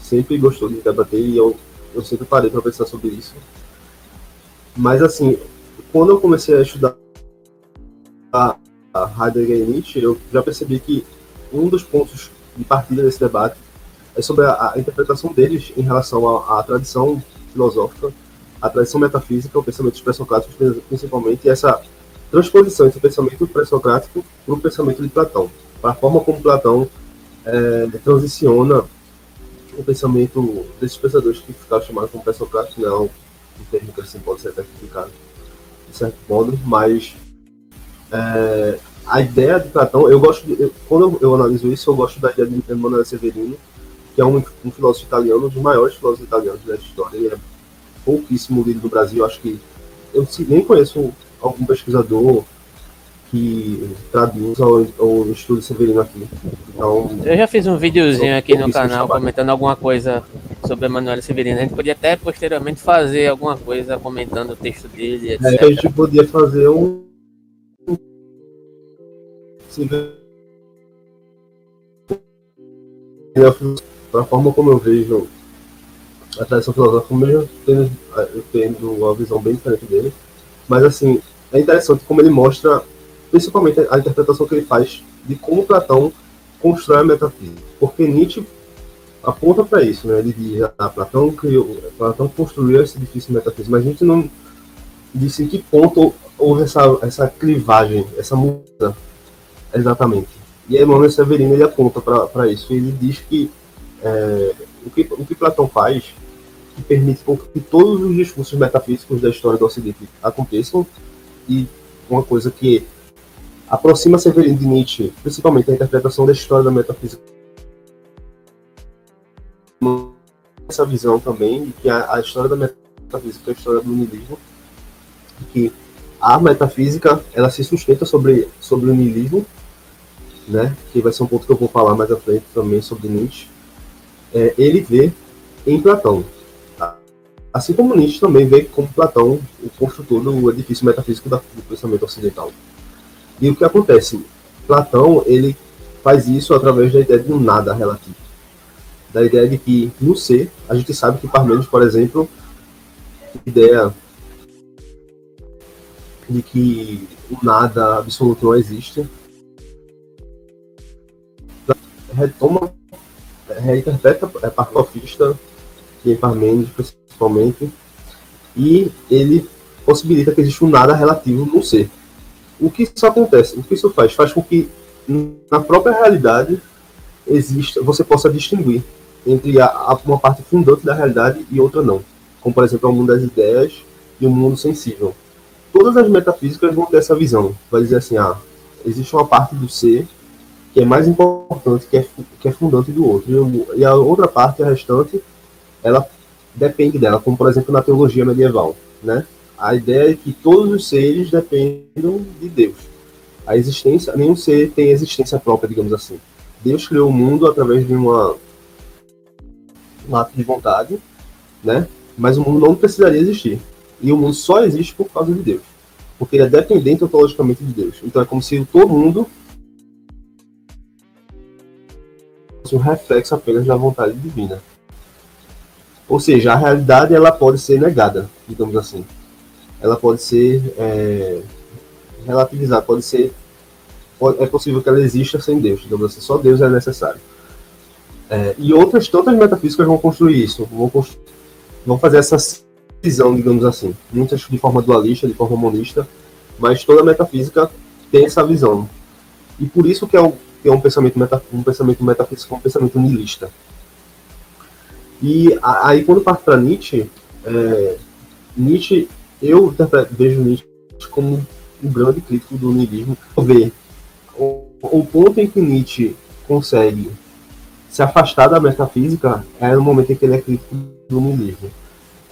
sempre gostou de debater e eu, eu sempre parei para pensar sobre isso. Mas, assim, quando eu comecei a estudar a, a Heidegger e Nietzsche, eu já percebi que um dos pontos de partida desse debate é sobre a, a interpretação deles em relação à, à, tradição filosófica, à tradição metafísica, o pensamento dos pré-socráticos, principalmente, e essa transposição entre o pensamento pré-socrático para o pensamento de Platão, para a forma como Platão é, transiciona o pensamento desses pensadores que ficaram chamados como pré-socráticos, não é um termo que assim pode ser tecnificado de certo modo, mas é, a ideia de Platão, eu gosto, de, eu, quando eu, analiso isso, eu gosto da ideia de Emanuele Severino, que é um, um, filósofo italiano, um dos maiores filósofos italianos da história. Ele é pouquíssimo lido no Brasil, acho que eu nem conheço algum pesquisador que traduz ou, ou estuda Severino aqui. Então, eu já fiz um videozinho aqui no canal comentando alguma coisa sobre Emanuel Severino. A gente podia até posteriormente fazer alguma coisa comentando o texto dele, etc. É, a gente podia fazer um. a forma como eu vejo a tradição filosófica, mesmo tendo, eu tendo uma visão bem diferente dele. Mas, assim, é interessante como ele mostra, principalmente a interpretação que ele faz de como Platão constrói a metafísica. Porque Nietzsche aponta para isso, né? Ele diz, ah, Platão criou, Platão construiu esse edifício metafísico, mas a gente não disse em que ponto houve essa, essa clivagem, essa mudança exatamente. E Emmanuel Severino ele aponta para isso. Ele diz que, é, o que o que Platão faz que permite que todos os discursos metafísicos da história do Ocidente aconteçam e uma coisa que aproxima Severino de Nietzsche, principalmente a interpretação da história da metafísica essa visão também de que a, a história da metafísica é a história do niilismo, que a metafísica ela se sustenta sobre, sobre o niilismo, né, que vai ser um ponto que eu vou falar mais à frente também sobre Nietzsche, é, ele vê em Platão. Assim como Nietzsche também vê como Platão o construtor do edifício metafísico do pensamento ocidental. E o que acontece? Platão ele faz isso através da ideia de um nada relativo da ideia de que no ser, a gente sabe que Parmênides, por exemplo, ideia de que o nada absoluto não existe, retoma, reinterpreta é partofista, que é Parmênides principalmente, e ele possibilita que exista um nada relativo no ser. O que isso acontece? O que isso faz? Faz com que na própria realidade exista, você possa distinguir entre a, a, uma parte fundante da realidade e outra não. Como, por exemplo, o mundo das ideias e o mundo sensível. Todas as metafísicas vão ter essa visão. Vai dizer assim, ah, existe uma parte do ser que é mais importante, que é, que é fundante do outro. E a outra parte, a restante, ela depende dela, como, por exemplo, na teologia medieval. Né? A ideia é que todos os seres dependem de Deus. A existência, nenhum ser tem existência própria, digamos assim. Deus criou o mundo através de uma um ato de vontade, né? Mas o mundo não precisaria existir. E o mundo só existe por causa de Deus. Porque ele é dependente ontologicamente de Deus. Então é como se todo mundo fosse um reflexo apenas da vontade divina. Ou seja, a realidade ela pode ser negada, digamos assim. Ela pode ser é, relativizada, pode ser é possível que ela exista sem Deus, digamos assim. Só Deus é necessário. É, e outras tantas metafísicas vão construir isso, vão, construir, vão fazer essa visão, digamos assim. Muitas de forma dualista, de forma monista, mas toda metafísica tem essa visão. E por isso que é um, que é um pensamento, meta, um pensamento metafísico, um pensamento nihilista. E aí quando parte para Nietzsche, é, Nietzsche, eu vejo Nietzsche como um grande crítico do nihilismo. Ver o, o ponto em que Nietzsche consegue se afastar da metafísica é no momento em que ele é crítico do niilismo.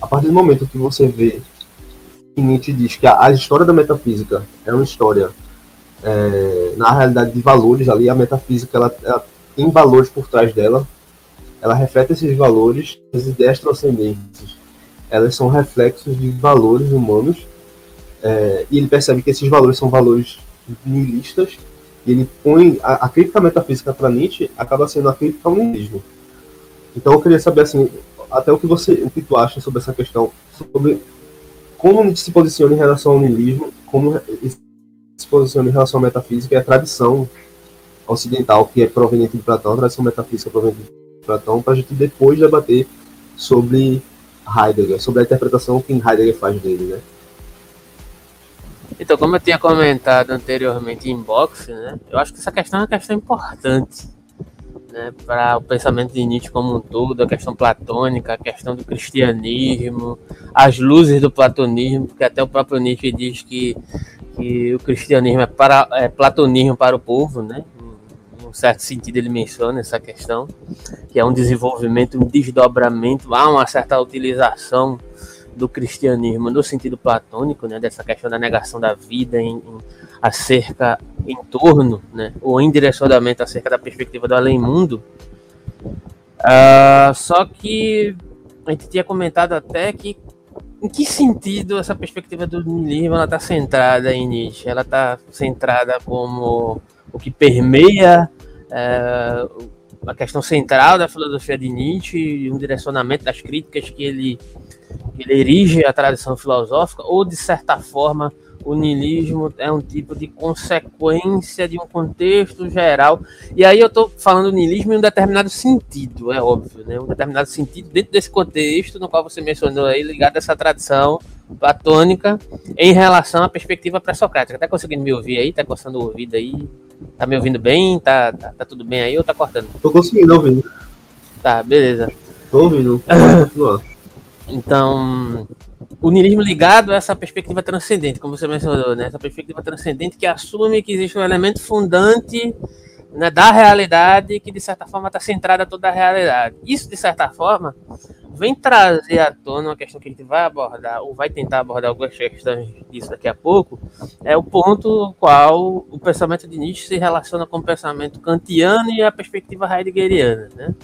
A partir do momento que você vê que Nietzsche diz que a, a história da metafísica é uma história, é, na realidade, de valores, ali a metafísica ela, ela, tem valores por trás dela, ela reflete esses valores, as ideias transcendentes, elas são reflexos de valores humanos, é, e ele percebe que esses valores são valores nihilistas, ele põe a, a crítica metafísica para Nietzsche acaba sendo a crítica ao niilismo. Então eu queria saber assim, até o que você, o que tu acha sobre essa questão, sobre como se posiciona em relação ao niilismo, como se posiciona em relação à metafísica e a tradição ocidental que é proveniente de Platão, a tradição metafísica proveniente de Platão, para a gente depois debater sobre Heidegger, sobre a interpretação que Heidegger faz dele, né? Então, como eu tinha comentado anteriormente em boxe, né, eu acho que essa questão é uma questão importante né, para o pensamento de Nietzsche como um todo, a questão platônica, a questão do cristianismo, as luzes do platonismo, porque até o próprio Nietzsche diz que, que o cristianismo é, para, é platonismo para o povo, né? Um certo sentido ele menciona essa questão, que é um desenvolvimento, um desdobramento, há uma certa utilização do cristianismo no sentido platônico, né, dessa questão da negação da vida em, em, acerca em torno, né, ou em direcionamento acerca da perspectiva do além-mundo. Uh, só que a gente tinha comentado até que em que sentido essa perspectiva do niilismo ela está centrada em Nietzsche? Ela está centrada como o que permeia é, a questão central da filosofia de Nietzsche e um direcionamento das críticas que ele ele erige a tradição filosófica, ou de certa forma o niilismo é um tipo de consequência de um contexto geral. E aí eu estou falando niilismo em um determinado sentido, é óbvio, né? Um determinado sentido dentro desse contexto no qual você mencionou aí, ligado a essa tradição platônica em relação à perspectiva pré-socrática. Tá conseguindo me ouvir aí? Tá coçando o ouvido aí? Tá me ouvindo bem? Tá, tá, tá tudo bem aí ou tá cortando? Tô conseguindo ouvir. Tá, beleza. Tô ouvindo. Então, o niilismo ligado a essa perspectiva transcendente, como você mencionou, né? essa perspectiva transcendente que assume que existe um elemento fundante né, da realidade que, de certa forma, está centrada toda a realidade. Isso, de certa forma, vem trazer à tona uma questão que a gente vai abordar, ou vai tentar abordar algumas questões disso daqui a pouco, é o ponto qual o pensamento de Nietzsche se relaciona com o pensamento kantiano e a perspectiva heideggeriana. Né?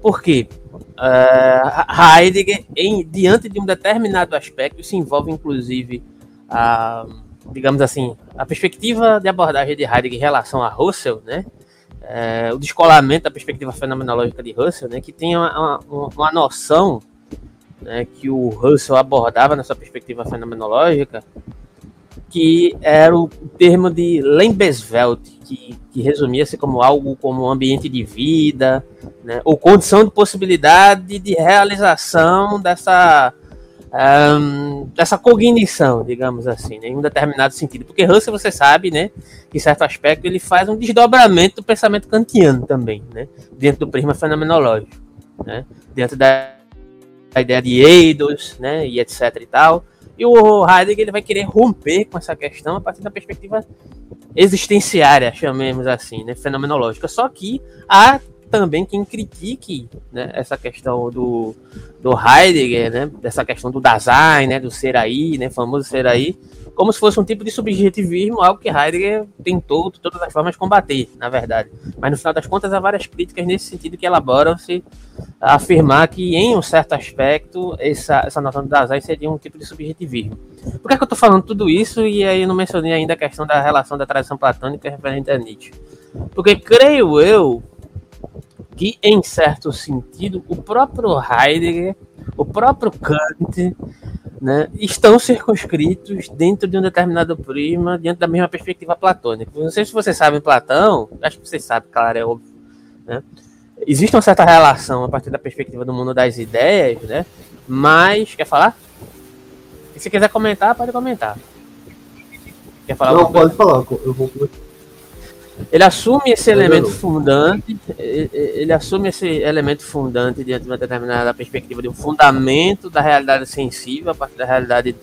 Por quê? Uh, Heidegger, em, diante de um determinado aspecto, se envolve inclusive a, digamos assim, a perspectiva de abordagem de Heidegger em relação a Russell, né? É, o descolamento da perspectiva fenomenológica de Russell, né? Que tem uma, uma, uma noção né, que o Russell abordava nessa perspectiva fenomenológica que era o termo de Lebenswelt, que, que resumia-se como algo como ambiente de vida, né, ou condição de possibilidade de realização dessa, um, dessa cognição, digamos assim, né, em um determinado sentido. Porque Russell, você sabe, né, em certo aspecto ele faz um desdobramento do pensamento kantiano também, né, dentro do prisma fenomenológico, né, dentro da, da ideia de eidos, né, e etc e tal, e o Heidegger ele vai querer romper com essa questão a partir da perspectiva existenciária, chamemos assim, né, fenomenológica. Só que há também quem critique né, essa questão do, do Heidegger, né, dessa questão do Dasein, né, do ser aí, né, famoso ser aí, como se fosse um tipo de subjetivismo, algo que Heidegger tentou de todas as formas combater, na verdade. Mas no final das contas há várias críticas nesse sentido que elaboram-se a afirmar que em um certo aspecto essa, essa noção do Dasein seria um tipo de subjetivismo. Por que, é que eu estou falando tudo isso e aí não mencionei ainda a questão da relação da tradição platônica referente a Nietzsche? Porque creio eu que, em certo sentido, o próprio Heidegger, o próprio Kant, né, estão circunscritos dentro de um determinado prisma, dentro da mesma perspectiva platônica. Não sei se vocês sabem Platão, acho que vocês sabem, claro, é óbvio. Né? Existe uma certa relação a partir da perspectiva do mundo das ideias, né? mas. Quer falar? E se quiser comentar, pode comentar. Quer falar? Não, pode falar, eu vou ele assume esse elemento fundante, ele assume esse elemento fundante diante de uma determinada perspectiva de um fundamento da realidade sensível, a partir da realidade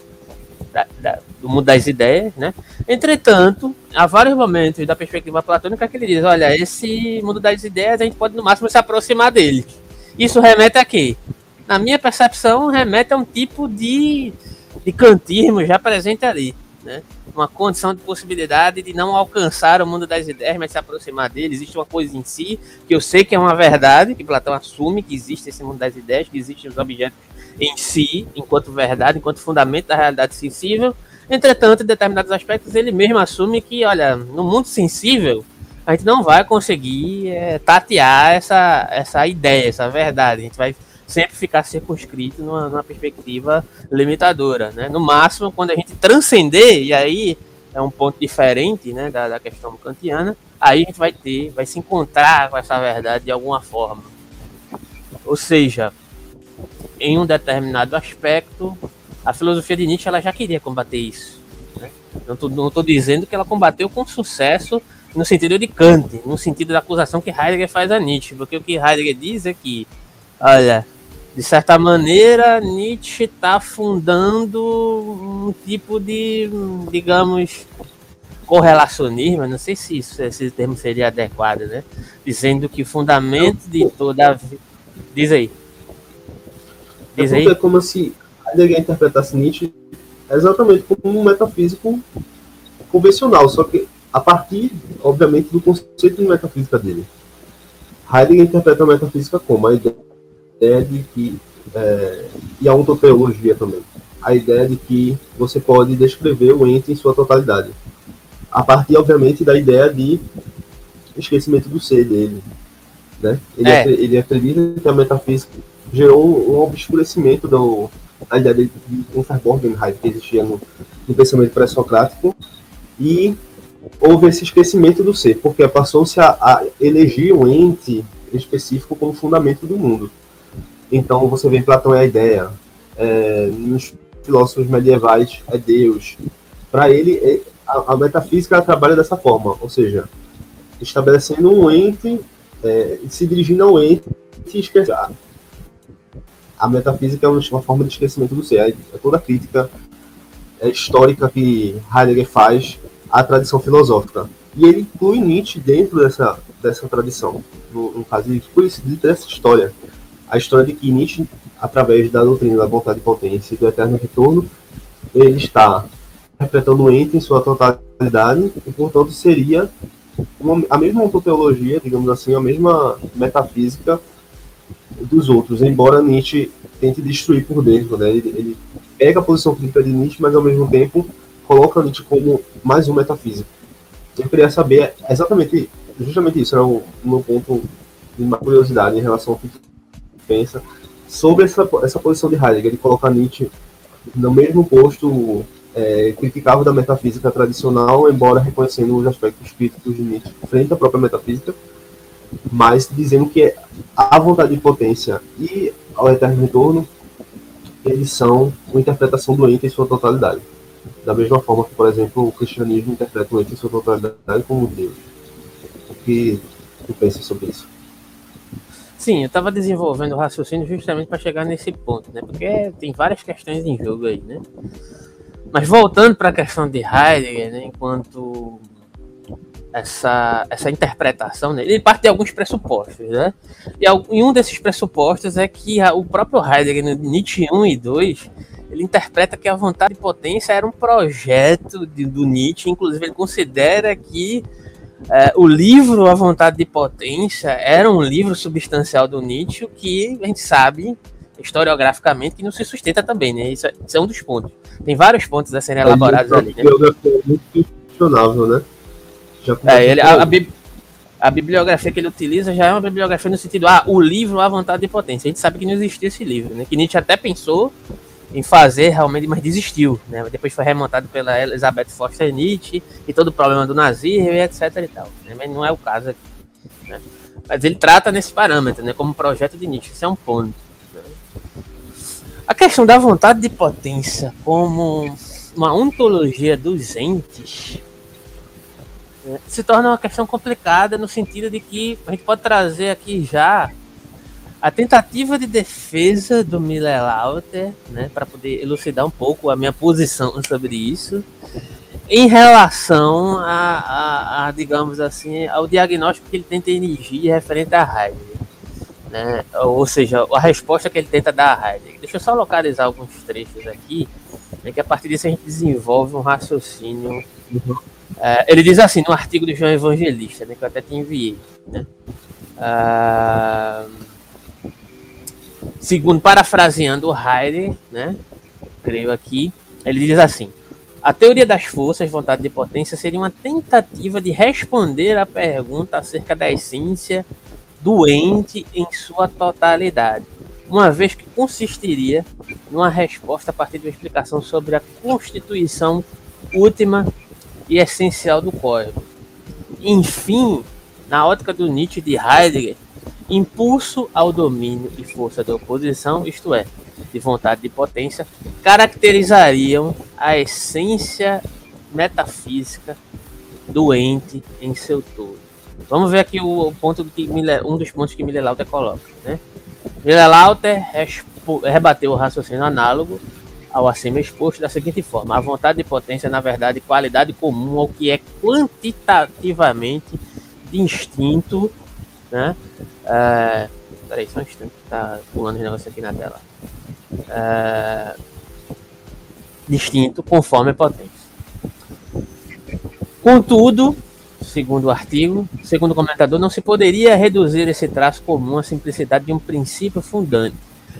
da, da, do mundo das ideias, né? Entretanto, há vários momentos da perspectiva platônica que ele diz, olha, esse mundo das ideias a gente pode no máximo se aproximar dele. Isso remete a quê? Na minha percepção, remete a um tipo de, de cantismo já presente ali, né? uma condição de possibilidade de não alcançar o mundo das ideias, mas se aproximar dele. Existe uma coisa em si que eu sei que é uma verdade, que Platão assume que existe esse mundo das ideias, que existem os objetos em si, enquanto verdade, enquanto fundamento da realidade sensível. Entretanto, em determinados aspectos, ele mesmo assume que, olha, no mundo sensível, a gente não vai conseguir é, tatear essa, essa ideia, essa verdade. A gente vai sempre ficar circunscrito numa, numa perspectiva limitadora. Né? No máximo, quando a gente transcender, e aí é um ponto diferente né, da, da questão kantiana, aí a gente vai ter, vai se encontrar com essa verdade de alguma forma. Ou seja, em um determinado aspecto, a filosofia de Nietzsche ela já queria combater isso. Né? Não estou dizendo que ela combateu com sucesso no sentido de Kant, no sentido da acusação que Heidegger faz a Nietzsche, porque o que Heidegger diz é que, olha, de certa maneira, Nietzsche está fundando um tipo de, digamos, correlacionismo, não sei se isso, esse termo seria adequado, né? Dizendo que o fundamento de toda a vida. Diz aí. Diz é aí. É como se Heidegger interpretasse Nietzsche exatamente como um metafísico convencional, só que a partir, obviamente, do conceito de metafísica dele. Heidegger interpreta a metafísica como a ideia de que, é, e a ontoteologia também, a ideia de que você pode descrever o ente em sua totalidade. A partir, obviamente, da ideia de esquecimento do ser dele. Né? Ele, é. ele acredita que a metafísica gerou um obscurecimento do, da ideia de, de Unterborgenheit que existia no, no pensamento pré-socrático e houve esse esquecimento do ser, porque passou-se a, a eleger um ente específico como fundamento do mundo. Então você vê Platão é a ideia, é, nos filósofos medievais é Deus. Para ele, é, a, a, metafísica trabalha dessa forma, ou seja, estabelecendo um ente, é, se dirigindo ao ente e esquecer. A metafísica é uma forma de esquecimento do ser. É, é toda a crítica é, histórica que Heidegger faz à tradição filosófica. E ele inclui Nietzsche dentro dessa, dessa tradição. No, no caso, ele inclui dessa história a história de que Nietzsche, através da doutrina da vontade de potência e do eterno retorno, ele está interpretando o ente em sua totalidade e, portanto, seria uma, a mesma ontologia, digamos assim, a mesma metafísica dos outros, embora Nietzsche tente destruir por dentro, né? Ele, ele pega a posição crítica de Nietzsche, mas ao mesmo tempo coloca Nietzsche como mais um metafísico. Eu queria saber exatamente, justamente isso, era o meu ponto de uma curiosidade em relação ao que pensa sobre essa, essa posição de Heidegger, de colocar Nietzsche no mesmo posto é, criticável da metafísica tradicional, embora reconhecendo os aspectos críticos de Nietzsche frente à própria metafísica, mas dizendo que a vontade de potência e ao eterno retorno eles são uma interpretação do ente em sua totalidade. Da mesma forma que, por exemplo, o cristianismo interpreta o ente em sua totalidade como Deus. O que tu pensa sobre isso? Sim, eu estava desenvolvendo o raciocínio justamente para chegar nesse ponto, né? Porque tem várias questões em jogo aí, né? Mas voltando para a questão de Heidegger, né, enquanto essa, essa interpretação, né, ele parte de alguns pressupostos, né? E, e um desses pressupostos é que a, o próprio Heidegger, no Nietzsche 1 e 2, ele interpreta que a vontade de potência era um projeto de, do Nietzsche, inclusive ele considera que é, o livro A Vontade de Potência era um livro substancial do Nietzsche que a gente sabe historiograficamente que não se sustenta também, né? Isso é, isso é um dos pontos. Tem vários pontos a serem elaborados ali, né? É muito questionável, né? É, ele, a, a, a, bibliografia que ele utiliza já é uma bibliografia no sentido, ah, o livro A Vontade de Potência. A gente sabe que não existia esse livro, né? Que Nietzsche até pensou em fazer realmente, mas desistiu, né? Depois foi remontado pela Elizabeth Foster Nietzsche e todo o problema do nazismo e etc e tal. Né? Mas não é o caso aqui. Né? Mas ele trata nesse parâmetro, né? Como projeto de Nietzsche. Isso é um ponto. Né? A questão da vontade de potência como uma ontologia dos entes né? se torna uma questão complicada no sentido de que a gente pode trazer aqui já a tentativa de defesa do Miller Lauter, né, para poder elucidar um pouco a minha posição sobre isso, em relação a, a, a, digamos assim, ao diagnóstico que ele tenta energia referente a Heidegger. Né? Ou seja, a resposta que ele tenta dar a Heidegger. Deixa eu só localizar alguns trechos aqui, né, que a partir disso a gente desenvolve um raciocínio. É, ele diz assim, no artigo do João Evangelista, né, que eu até te enviei. Né? Uh, segundo parafraseando Heidegger, né, creio aqui, ele diz assim: A teoria das forças, vontade de potência, seria uma tentativa de responder à pergunta acerca da essência do ente em sua totalidade, uma vez que consistiria numa resposta a partir de uma explicação sobre a constituição última e essencial do código. Enfim, na ótica do Nietzsche de Heidegger, impulso ao domínio e força da oposição, isto é, de vontade de potência, caracterizariam a essência metafísica do ente em seu todo. Vamos ver aqui o ponto que Miller, um dos pontos que Miller Lauter coloca. Né? Miller Lauter rebateu o raciocínio análogo ao acima exposto da seguinte forma: a vontade de potência na verdade, qualidade comum ao que é quantitativamente distinto. Né? É, peraí, só um instante, tá pulando os negócios aqui na tela. É, distinto conforme a potência. Contudo, segundo o artigo, segundo o comentador, não se poderia reduzir esse traço comum à simplicidade de um princípio fundante.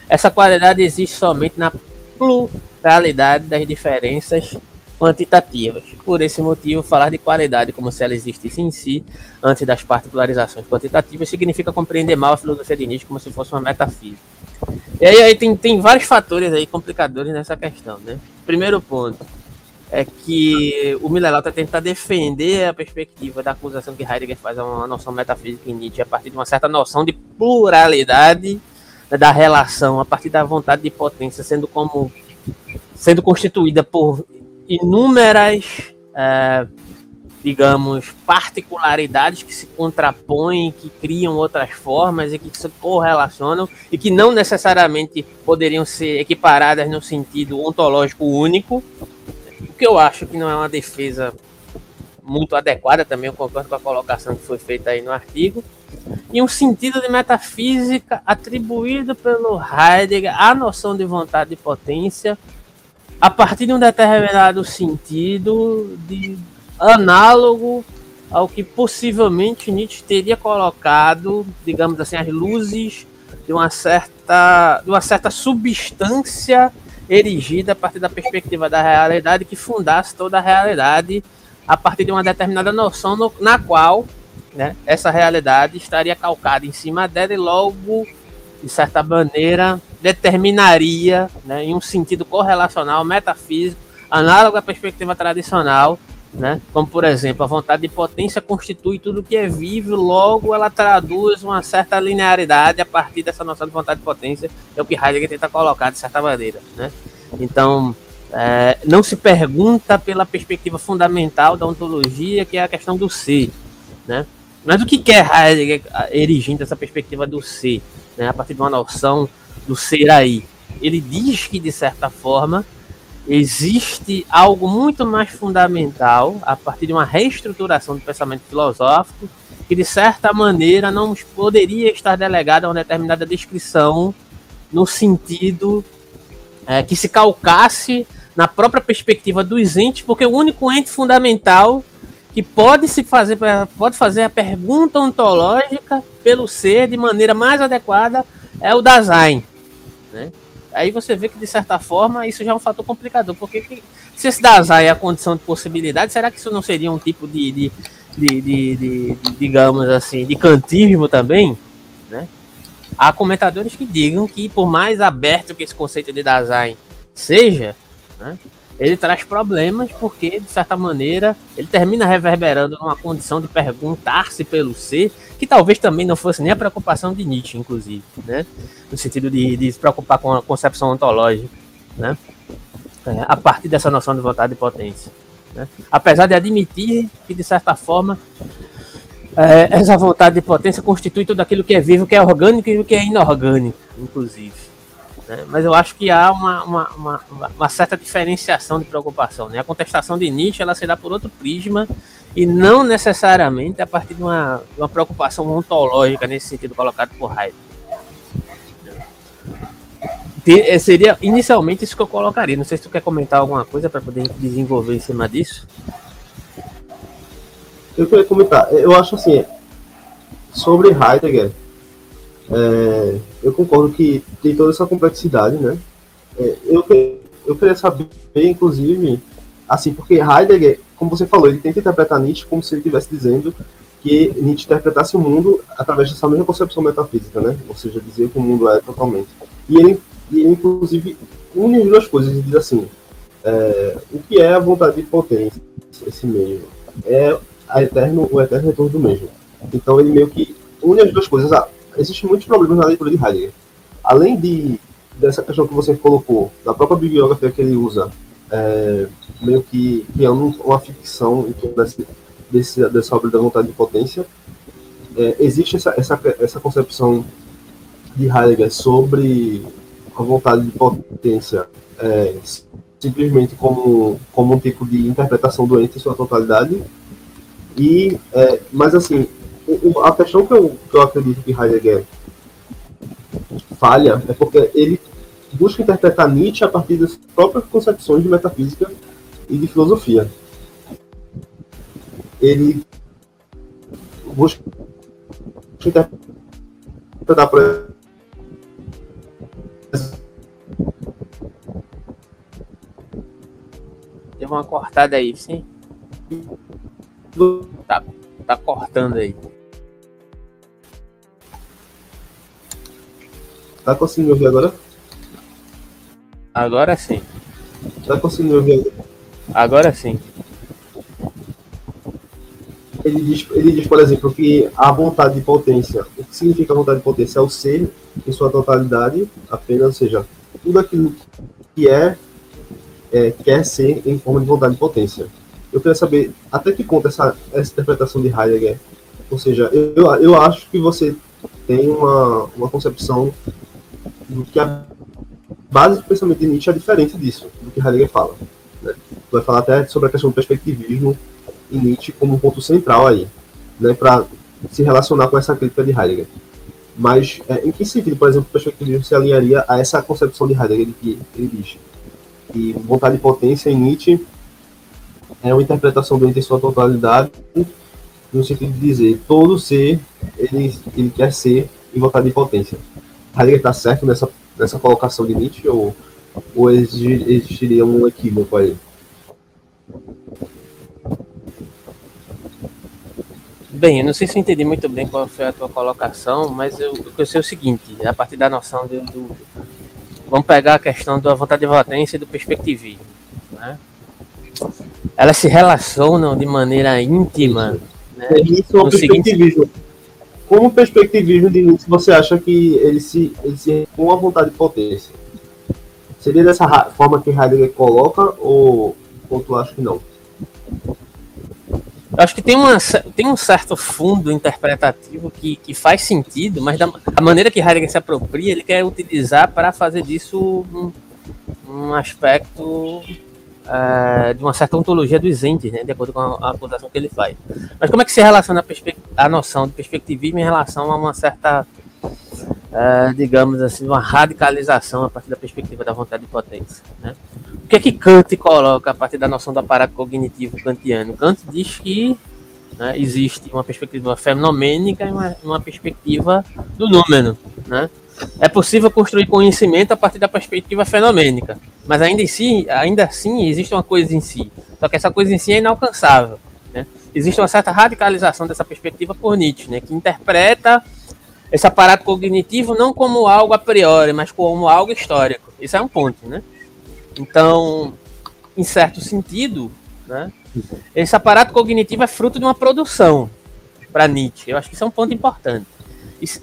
Essa qualidade existe somente na pluralidade das diferenças quantitativas. Por esse motivo, falar de qualidade como se ela existisse em si, antes das particularizações quantitativas, significa compreender mal a filosofia de Nietzsche como se fosse uma metafísica. E aí, aí tem, tem vários fatores aí complicadores nessa questão, né? Primeiro ponto, é que o Miller está tentando defender a perspectiva da acusação que Heidegger faz a uma noção metafísica em Nietzsche a partir de uma certa noção de pluralidade né, da relação, a partir da vontade de potência sendo como sendo constituída por inúmeras, é, digamos, particularidades que se contrapõem, que criam outras formas e que se correlacionam e que não necessariamente poderiam ser equiparadas no sentido ontológico único, que eu acho que não é uma defesa muito adequada também, concordo com a colocação que foi feita aí no artigo, e um sentido de metafísica atribuído pelo Heidegger à noção de vontade e potência a partir de um determinado sentido de análogo ao que possivelmente Nietzsche teria colocado, digamos assim, as luzes de uma certa, de uma certa substância erigida a partir da perspectiva da realidade que fundasse toda a realidade a partir de uma determinada noção no, na qual né, essa realidade estaria calcada em cima dela e logo, de certa maneira, determinaria, né, em um sentido correlacional, metafísico, análogo à perspectiva tradicional, né, como por exemplo, a vontade de potência constitui tudo que é vivo, logo ela traduz uma certa linearidade a partir dessa noção de vontade de potência, é o que Heidegger tenta colocar de certa maneira. Né? Então, é, não se pergunta pela perspectiva fundamental da ontologia, que é a questão do ser. Né? Mas o que quer Heidegger erigindo essa perspectiva do ser, né? a partir de uma noção do ser aí? Ele diz que, de certa forma, existe algo muito mais fundamental a partir de uma reestruturação do pensamento filosófico que de certa maneira não poderia estar delegado a uma determinada descrição no sentido é, que se calcasse na própria perspectiva dos entes, porque o único ente fundamental que pode se fazer pode fazer a pergunta ontológica pelo ser de maneira mais adequada é o Dasein, né? Aí você vê que, de certa forma, isso já é um fator complicador, porque que, se esse Dazai é a condição de possibilidade, será que isso não seria um tipo de, de, de, de, de digamos assim, de cantismo também? Né? Há comentadores que digam que, por mais aberto que esse conceito de Dasein seja, né, ele traz problemas porque, de certa maneira, ele termina reverberando numa condição de perguntar-se pelo ser, que talvez também não fosse nem a preocupação de Nietzsche, inclusive, né? no sentido de, de se preocupar com a concepção ontológica, né? É, a partir dessa noção de vontade e potência. Né? Apesar de admitir que, de certa forma, é, essa vontade de potência constitui tudo aquilo que é vivo, que é orgânico e que é inorgânico, inclusive. Né? Mas eu acho que há uma, uma, uma, uma, certa diferenciação de preocupação. Né? A contestação de Nietzsche ela será por outro prisma e não necessariamente a partir de uma, de uma preocupação ontológica nesse sentido colocado por Heidegger. Eh, seria inicialmente isso que eu colocaria. Não sei se tu quer comentar alguma coisa para poder desenvolver em cima disso. Eu queria comentar. Eu acho assim, sobre Heidegger, é, eu concordo que tem toda essa complexidade, né? É, eu, eu queria saber, inclusive, assim, porque Heidegger, como você falou, ele tenta interpretar Nietzsche como se ele estivesse dizendo que Nietzsche interpretasse o mundo através dessa mesma concepção metafísica, né? Ou seja, dizer que o mundo é totalmente. E ele, ele inclusive, une as duas coisas e diz assim: é, o que é a vontade de potência, esse meio? É a eterno, o eterno retorno do mesmo. Então ele meio que une as duas coisas. Ah, existem muitos problemas na leitura de Heidegger. Além de, dessa questão que você colocou, da própria bibliografia que ele usa, é, meio que criando uma ficção em torno desse, desse, dessa obra da vontade de potência. É, existe essa, essa, essa concepção de Heidegger sobre a vontade de potência é, simplesmente como, como um tipo de interpretação doente em sua totalidade. E, é, mas assim, a questão que eu, que eu acredito que Heidegger falha é porque ele busca interpretar Nietzsche a partir das próprias concepções de metafísica e de filosofia. Ele busca interpretar, por Deu uma cortada aí, sim? Tá, tá cortando aí. Tá conseguindo ouvir agora? Agora sim. Tá conseguindo ouvir agora? Agora sim. Ele diz, ele diz, por exemplo, que a vontade de potência, o que significa a vontade de potência é o ser em sua totalidade, apenas, ou seja, tudo aquilo que é, é quer ser em forma de vontade de potência. Eu queria saber até que ponto essa, essa interpretação de Heidegger, ou seja, eu, eu acho que você tem uma, uma concepção que a base do pensamento de Nietzsche é diferente disso, do que Heidegger fala. Né? Vai falar até sobre a questão do perspectivismo em Nietzsche como um ponto central aí, né, para se relacionar com essa crítica de Heidegger. Mas é, em que sentido, por exemplo, o perspectivismo se alinharia a essa concepção de Heidegger de que ele diz que vontade de potência em Nietzsche é uma interpretação dentro de sua totalidade, no sentido de dizer todo ser ele, ele quer ser em vontade de potência. Heidegger está certo nessa, nessa colocação de Nietzsche ou, ou existiria um equívoco aí? Bem, eu não sei se eu entendi muito bem qual foi a tua colocação, mas eu, eu sei o seguinte, a partir da noção do, do vamos pegar a questão da vontade de potência e do perspectivismo, né? Elas se relacionam de maneira íntima, né? É isso é o perspectivismo. Seguinte... Como perspectivismo de Nietzsche, você acha que ele se, ele se com a vontade de potência? Seria dessa forma que Heidegger coloca ou, ou tu acha que não? Eu acho que tem, uma, tem um certo fundo interpretativo que, que faz sentido, mas da a maneira que Heidegger se apropria, ele quer utilizar para fazer disso um, um aspecto é, de uma certa ontologia dos entes, né, de acordo com a, a acusação que ele faz. Mas como é que se relaciona a, a noção de perspectivismo em relação a uma certa, é, digamos assim, uma radicalização a partir da perspectiva da vontade de potência? Né? O que é que Kant coloca a partir da noção do aparato cognitivo kantiano? Kant diz que né, existe uma perspectiva fenomênica e uma, uma perspectiva do número. Né? É possível construir conhecimento a partir da perspectiva fenomênica, mas ainda, em ainda assim existe uma coisa em si. Só que essa coisa em si é inalcançável. Né? Existe uma certa radicalização dessa perspectiva por Nietzsche, né, que interpreta esse aparato cognitivo não como algo a priori, mas como algo histórico. Isso é um ponto, né? Então, em certo sentido, né, esse aparato cognitivo é fruto de uma produção para Nietzsche. Eu acho que isso é um ponto importante. Isso,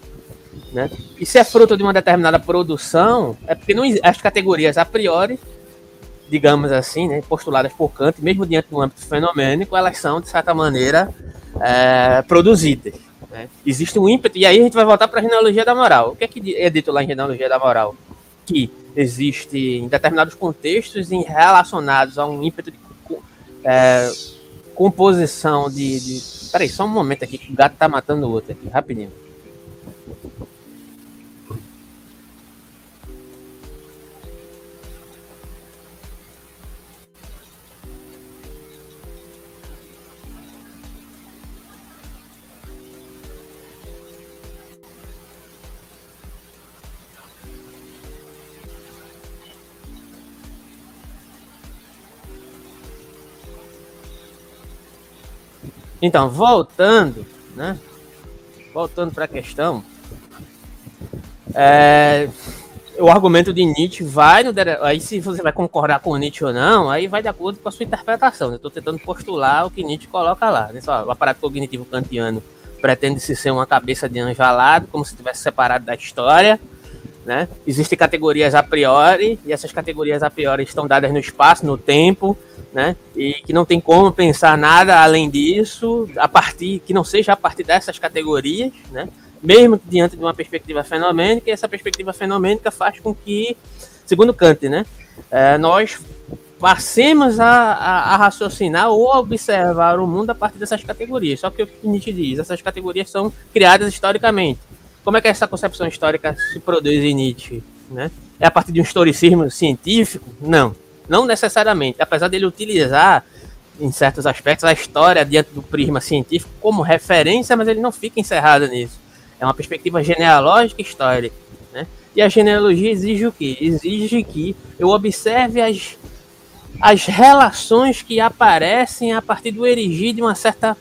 né? E se é fruto de uma determinada produção, é porque não, as categorias a priori, digamos assim, né, postuladas por Kant, mesmo diante do âmbito fenomênico, elas são, de certa maneira, é, produzidas. Né? Existe um ímpeto, e aí a gente vai voltar para a genealogia da moral. O que é que é dito lá em genealogia da moral? Que existe em determinados contextos em relacionados a um ímpeto de é, composição de, de. Peraí, só um momento aqui, que o gato tá matando o outro aqui, rapidinho. Então, voltando, né? Voltando para a questão, é, o argumento de Nietzsche vai no, aí se você vai concordar com Nietzsche ou não, aí vai de acordo com a sua interpretação. Eu estou tentando postular o que Nietzsche coloca lá. Né? Só, o aparato cognitivo kantiano pretende se ser uma cabeça de anjo alado, como se tivesse separado da história. Né? Existem categorias a priori, e essas categorias a priori estão dadas no espaço, no tempo, né? e que não tem como pensar nada além disso, a partir que não seja a partir dessas categorias, né? mesmo diante de uma perspectiva fenomênica, e essa perspectiva fenomênica faz com que, segundo Kant, né, é, nós passemos a, a, a, raciocinar ou a observar o mundo a partir dessas categorias. Só que o que Nietzsche diz, essas categorias são criadas historicamente. Como é que essa concepção histórica se produz em Nietzsche? Né? É a partir de um historicismo científico? Não, não necessariamente. Apesar dele utilizar, em certos aspectos, a história diante do prisma científico como referência, mas ele não fica encerrado nisso. É uma perspectiva genealógica histórica. Né? E a genealogia exige o quê? Exige que eu observe as, as relações que aparecem a partir do erigir de uma certa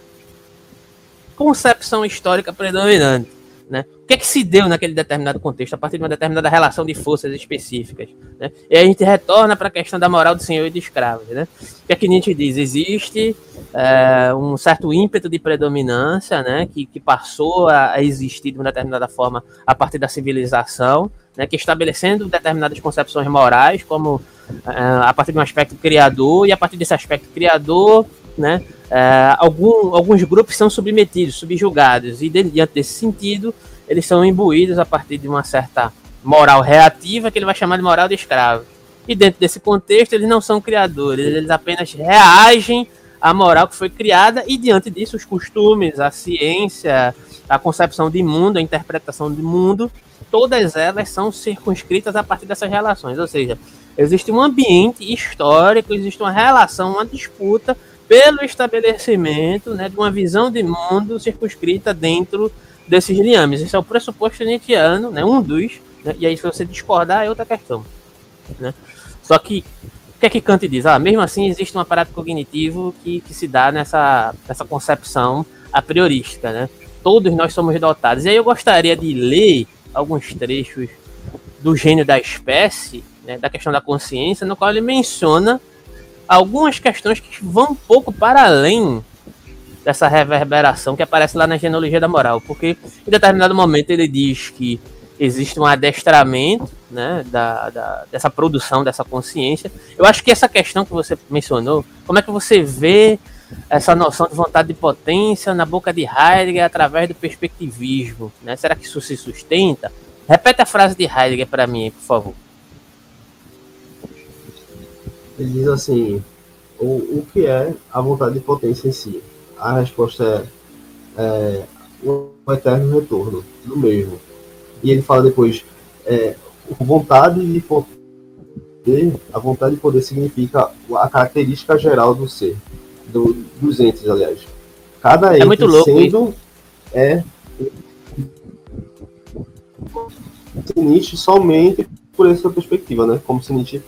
concepção histórica predominante. Né? O que é que se deu naquele determinado contexto, a partir de uma determinada relação de forças específicas? Né? E a gente retorna para a questão da moral do senhor e do escravo. Né? O que é que Nietzsche diz? Existe é, um certo ímpeto de predominância né? que, que passou a, existir de uma determinada forma a partir da civilização, né? que estabelecendo determinadas concepções morais, como é, a partir de um aspecto criador, e a partir desse aspecto criador, né? É, algum, alguns grupos são submetidos, subjugados, e diante desse sentido, eles são imbuídos a partir de uma certa moral reativa, que ele vai chamar de moral de escravo. E dentro desse contexto, eles não são criadores, eles apenas reagem à moral que foi criada, e diante disso, os costumes, a ciência, a concepção de mundo, a interpretação de mundo, todas elas são circunscritas a partir dessas relações. Ou seja, existe um ambiente histórico, existe uma relação, uma disputa pelo estabelecimento né, de uma visão de mundo circunscrita dentro desses liames. Esse é o pressuposto nietzscheano, né, um dos, né, e aí se você discordar é outra questão. Né? Só que, o que é que Kant diz? Ah, mesmo assim existe um aparato cognitivo que, que se dá nessa, nessa concepção a priorística, né? Todos nós somos dotados. E aí eu gostaria de ler alguns trechos do gênio da espécie, né, da questão da consciência, no qual ele menciona algumas questões que vão um pouco para além dessa reverberação que aparece lá na genealogia da moral, porque em determinado momento ele diz que existe um adestramento né, da, da, dessa produção, dessa consciência. Eu acho que essa questão que você mencionou, como é que você vê essa noção de vontade de potência na boca de Heidegger através do perspectivismo? Né? Será que isso se sustenta? Repete a frase de Heidegger para mim, por favor. Ele diz assim: o, o que é a vontade de potência em si? A resposta é, é um eterno retorno do mesmo. E ele fala depois: é, vontade de poder, a vontade de poder significa a característica geral do ser, do, dos entes, aliás. Cada ente é muito louco, sendo é Nietzsche somente por essa perspectiva, né? Como se Nietzsche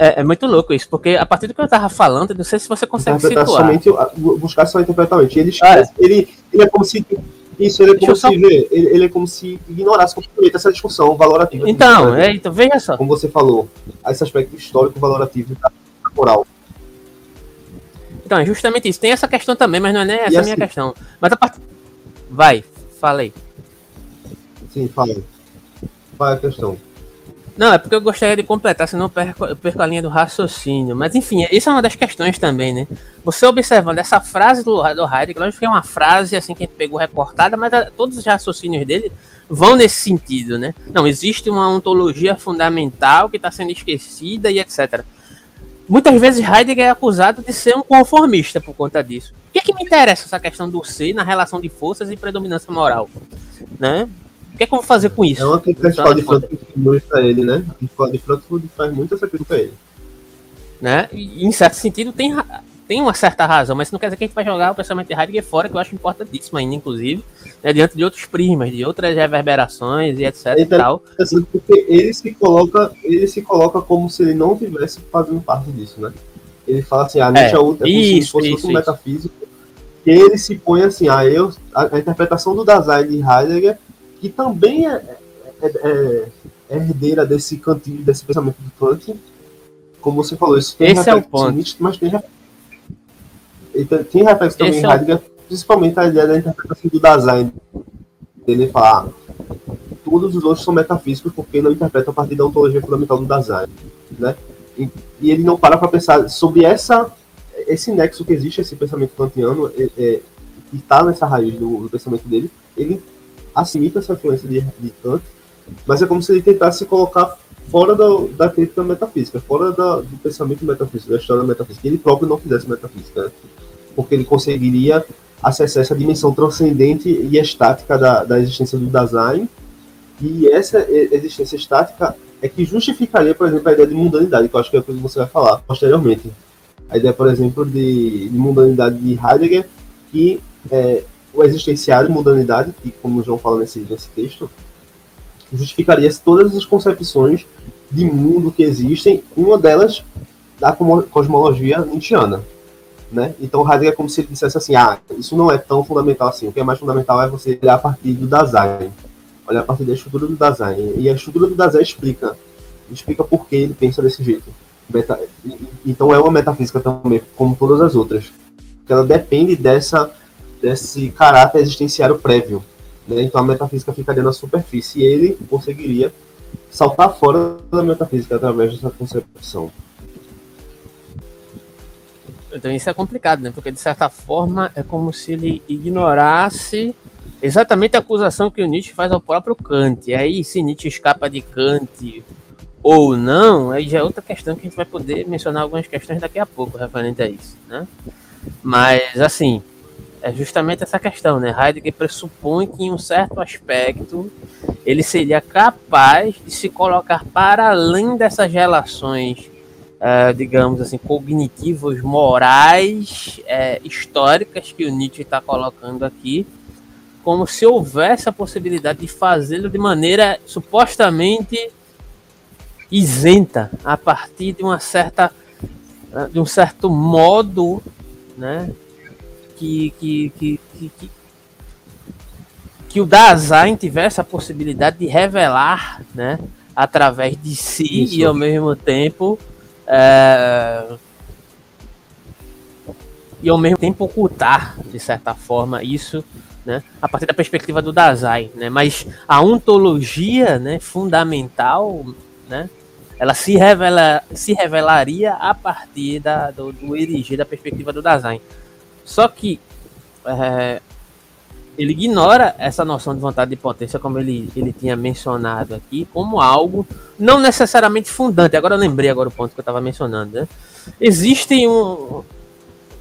é, é, muito louco isso, porque a partir do que eu tava falando, não sei se você consegue situar. Somente, buscar só interpretamente. Ele, ah, é. ele, ele é como se. Isso, ele é como se ver, ele, ele, é como se ignorasse completamente essa discussão valorativa. Então, é, então, veja só. Como você falou, esse aspecto histórico valorativo da moral. Então, é justamente isso. Tem essa questão também, mas não é nem essa assim, minha questão. Mas a partir. Vai, falei. Sim, fala. Qual é a questão? Não, é porque eu gostaria de completar, senão eu perco, eu perco a linha do raciocínio. Mas enfim, isso é uma das questões também, né? Você observando essa frase do, do Heidegger, lógico que é uma frase assim que a gente pegou recortada, mas a, todos os raciocínios dele vão nesse sentido, né? Não, existe uma ontologia fundamental que está sendo esquecida e etc. Muitas vezes Heidegger é acusado de ser um conformista por conta disso. O que, é que me interessa essa questão do ser na relação de forças e predominância moral? Né? Que, é que eu vou fazer com isso? É uma crítica que a de Frankfurt pra ele, né? A escola de Frankfurt faz muito essa crítica pra ele. Né? E, em certo sentido, tem, tem uma certa razão, mas isso não quer dizer que a gente vai jogar o pensamento de Heidegger fora, que eu acho importantíssimo ainda, inclusive, né, diante de outros prismas, de outras reverberações e etc é e tal. Porque ele se coloca, ele se coloca como se ele não tivesse fazendo parte disso, né? Ele fala assim, a ah, Nietzsche é, é, é como isso, se fosse isso, um metafísico que ele se põe assim, ah, eu, a, a interpretação do Dasein de Heidegger, que também é, é, é, é herdeira desse cantinho, desse pensamento do Kant, como você falou, isso tem Esse é o ponto. mas tem, tem, reflexo também em Heidegger, é o... principalmente a ideia da interpretação do Dasein. Ele fala, todos os outros são metafísicos porque não interpretam a partir da ontologia fundamental do Dasein, né? E, e ele não para para pensar sobre essa esse nexo que existe, esse pensamento kantiano, é, é, que está nessa raiz do, do, pensamento dele, ele assimila essa influência de, de Kant, mas é como se ele tentasse se colocar fora do, da crítica metafísica, fora da, do pensamento metafísico, da história metafísica. Ele próprio não fizesse metafísica, né? porque ele conseguiria acessar essa dimensão transcendente e estática da, da existência do Dasein, e essa existência estática é que justificaria, por exemplo, a ideia de mundanidade, que eu acho que é o que você vai falar posteriormente a ideia, por exemplo, de, de mundanidade de Heidegger, que é, o existenciário de mundanidade, que, como o João fala nesse, nesse texto, justificaria todas as concepções de mundo que existem, uma delas da cosmologia nietzschiana. Né? Então Heidegger é como se ele dissesse assim, ah, isso não é tão fundamental assim, o que é mais fundamental é você olhar a partir do Dasein, olhar a partir da estrutura do Dasein, e a estrutura do Dasein explica, explica por que ele pensa desse jeito. Meta, então é uma metafísica também, como todas as outras. Que ela depende dessa, desse caráter existenciário prévio. Né? Então a metafísica ficaria na superfície e ele conseguiria saltar fora da metafísica através dessa concepção. Então isso é complicado, né? Porque de certa forma é como se ele ignorasse exatamente a acusação que o Nietzsche faz ao próprio Kant. E aí, se Nietzsche escapa de Kant ou não, aí já é outra questão que a gente vai poder mencionar algumas questões daqui a pouco referente a isso, né? Mas, assim, é justamente essa questão, né? Heidegger pressupõe que em um certo aspecto ele seria capaz de se colocar para além dessas relações, uh, digamos assim, cognitivas, morais, uh, históricas que o Nietzsche está colocando aqui, como se houvesse a possibilidade de fazê-lo de maneira supostamente isenta a partir de uma certa de um certo modo, né, que que, que, que, que o Dasein tivesse a possibilidade de revelar, né, através de si Isso. e ao mesmo tempo é, e ao mesmo tempo ocultar de certa forma isso né, a partir da perspectiva do Dasein, né, mas a ontologia, né, fundamental, né, ela se, revela, se revelaria a partir da, do, do erigir da perspectiva do Dasein. Só que é, ele ignora essa noção de vontade de potência, como ele, ele tinha mencionado aqui, como algo não necessariamente fundante. Agora eu lembrei agora o ponto que eu estava mencionando. Né? Existe um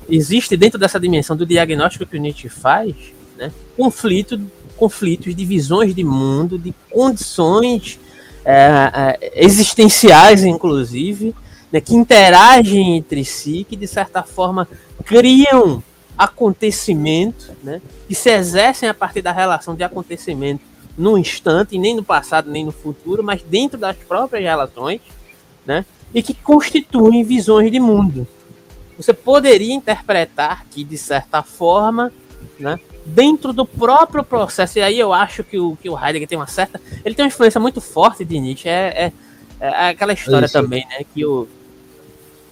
existe dentro dessa dimensão do diagnóstico que o Nietzsche faz, né, conflito, conflitos de visões de mundo, de condições é, é, existenciais, inclusive, né, que interagem entre si, que de certa forma criam acontecimento, né, que se exercem a partir da relação de acontecimento no instante, nem no passado, nem no futuro, mas dentro das próprias relações, né, e que constituem visões de mundo. Você poderia interpretar que, de certa forma, né, dentro do próprio processo. E aí eu acho que o, que o Heidegger tem uma certa. Ele tem uma influência muito forte de Nietzsche. É, é, é aquela história Isso. também, né? Que, o,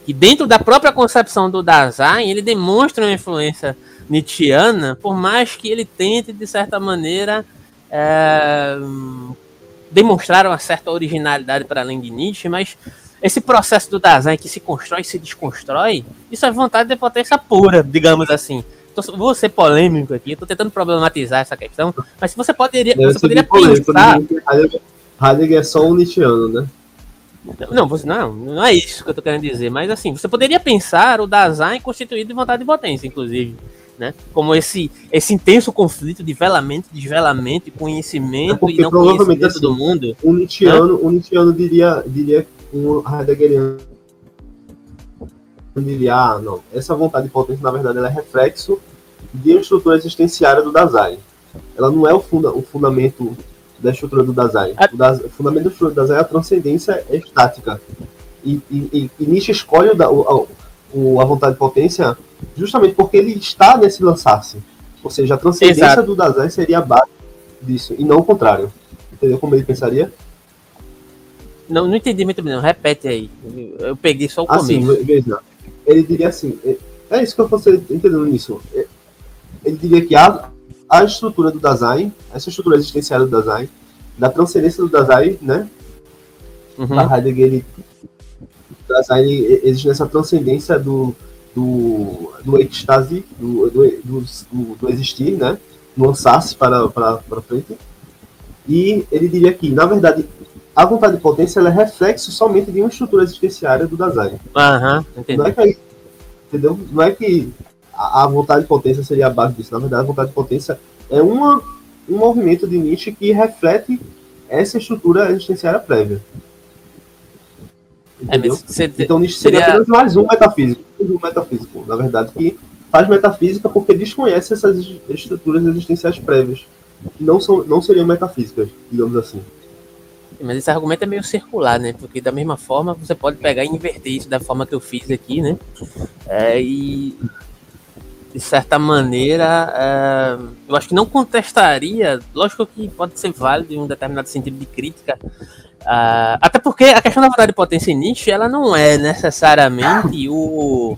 que dentro da própria concepção do Dasein, ele demonstra uma influência nietzschiana, por mais que ele tente, de certa maneira, é, demonstrar uma certa originalidade para além de Nietzsche, mas esse processo do Dasein que se constrói e se desconstrói, isso é vontade de potência pura, digamos assim tô, vou ser polêmico aqui, estou tentando problematizar essa questão, mas se você poderia, você poderia pensar. Heidegger é só um Nietzscheano, né? Não, você, não, não é isso que eu estou querendo dizer, mas assim, você poderia pensar o Dasein constituído de vontade de potência, inclusive, né? Como esse, esse intenso conflito de velamento, desvelamento, conhecimento é e não conhecimento assim, do mundo. Um Nietzscheano, né? um Nietzscheano diria, diria um Heideggeriano diria, ah, não, essa vontade de potência, na verdade, ela é reflexo de uma estrutura existenciária do Dasein. Ela não é o, funda o fundamento da estrutura do Dasein. O, das, o fundamento da estrutura do Dasein é a transcendência estática. E, e, e Nietzsche escolhe o, o, a vontade de potência justamente porque ele está nesse lançar-se. Ou seja, a transcendência Exato. do Dasein seria a base disso, e não o contrário. Entendeu como ele pensaria? Não, não entendi muito bem, não. Repete aí. Eu peguei só o Assim, começo. veja, ele diria assim, é- é isso que eu estou entendendo nisso. É- Ele diria que a, a estrutura do Dasein, essa estrutura existencial do Dasein, da transcendência do Dasein, né, Uhum. Heidegger, ele, o Dasein existe nessa transcendência do, do, do êxtase, do, do, do, do- existir, né, no lançar-se para, para, para frente. E ele diria que, na verdade, a vontade de potência ela é reflexo somente de uma estrutura existenciária do Dasein. Aham, entendi. Não é que, entendeu? Não é que a, a vontade de potência seria a base disso. Na verdade, a vontade de potência é uma, um movimento de Nietzsche que reflete essa estrutura existenciária prévia. É, Entendeu? você- Então Nietzsche seria seria- apenas mais um metafísico. Um metafísico, na verdade, que faz metafísica porque desconhece essas estruturas existenciais prévias. Que não, são, não seriam metafísicas, digamos assim. Mas esse argumento é meio circular, né? Porque da mesma forma você pode pegar e inverter isso da forma que eu fiz aqui, né? É, e de certa maneira, é, eu acho que não contestaria, lógico que pode ser válido em um determinado sentido de crítica, ah, até porque a questão da vontade de potência em Nietzsche, ela não é necessariamente o,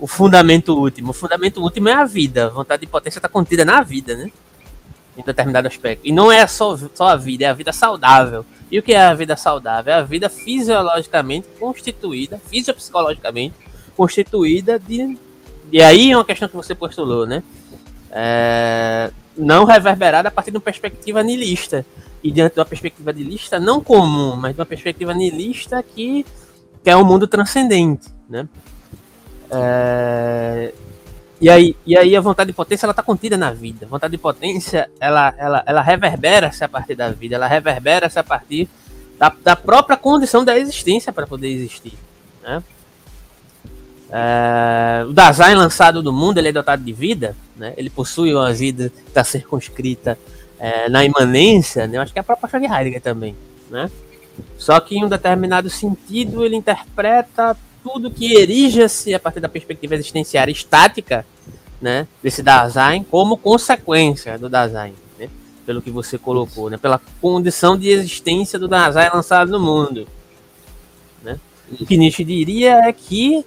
o fundamento último. O fundamento último é a vida. A vontade de potência está contida na vida, né? Em determinado aspecto. E não é só, só a vida, é a vida saudável. E o que é a vida saudável? É a vida fisiologicamente constituída, fisiopsicologicamente constituída de. E aí é uma questão que você postulou, né? É, não reverberada a partir de uma perspectiva nihilista. E diante de uma perspectiva nihilista não comum, mas de uma perspectiva nihilista que, que é um mundo transcendente, né? É, e aí, e aí a vontade de potência ela está contida na vida. A vontade de potência ela, ela, ela reverbera-se a partir da vida, ela reverbera-se a partir da, da própria condição da existência para poder existir. Né? É, o Dasein lançado do mundo ele é dotado de vida, né? ele possui uma vida que está circunscrita é, na imanência, né? Eu acho que é a proposta de Heidegger também. Né? Só que em um determinado sentido ele interpreta tudo que erija-se a partir da perspectiva existenciária estática né, desse Dasein como consequência do Dasein, né, pelo que você colocou, né, pela condição de existência do Dasein lançado no mundo. Né. O que Nietzsche diria é que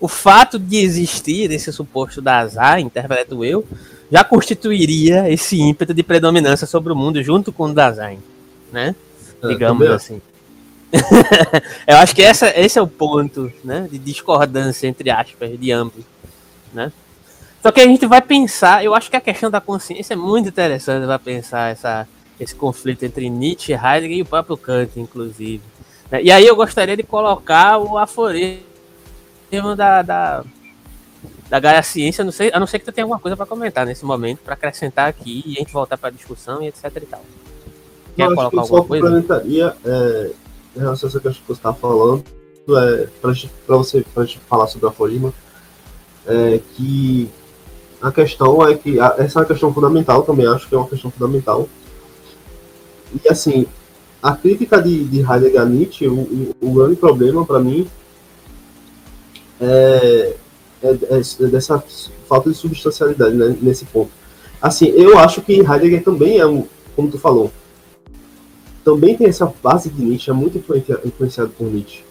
o fato de existir esse suposto Dasein, interpreto eu, já constituiria esse ímpeto de predominância sobre o mundo junto com o Dasein, né? Digamos também assim. eu acho que essa, esse é o ponto né, de discordância, entre aspas, de ambos. Né? Só que a gente vai pensar, eu acho que a questão da consciência é muito interessante para pensar essa, esse conflito entre Nietzsche, Heidegger e o próprio Kant, inclusive. né? E aí eu gostaria de colocar o aforismo da, da, da Gaia Ciência, não sei, a não ser que tu tenha alguma coisa para comentar nesse momento, para acrescentar aqui e a gente voltar para a discussão e etc e tal. Quer acho colocar que eu alguma só coisa? complementaria é, em relação a essa questão que você está falando, é, para você pra gente falar sobre a aforisma, é, que a questão é que a- essa é uma questão fundamental também, acho que é uma questão fundamental. E assim, a crítica de, de Heidegger a Nietzsche, o, o, o grande problema para mim é, é, é dessa falta de substancialidade né, nesse ponto. Assim, eu acho que Heidegger também é um, como tu falou, também tem essa base de Nietzsche, é muito influencia- influenciado por Nietzsche.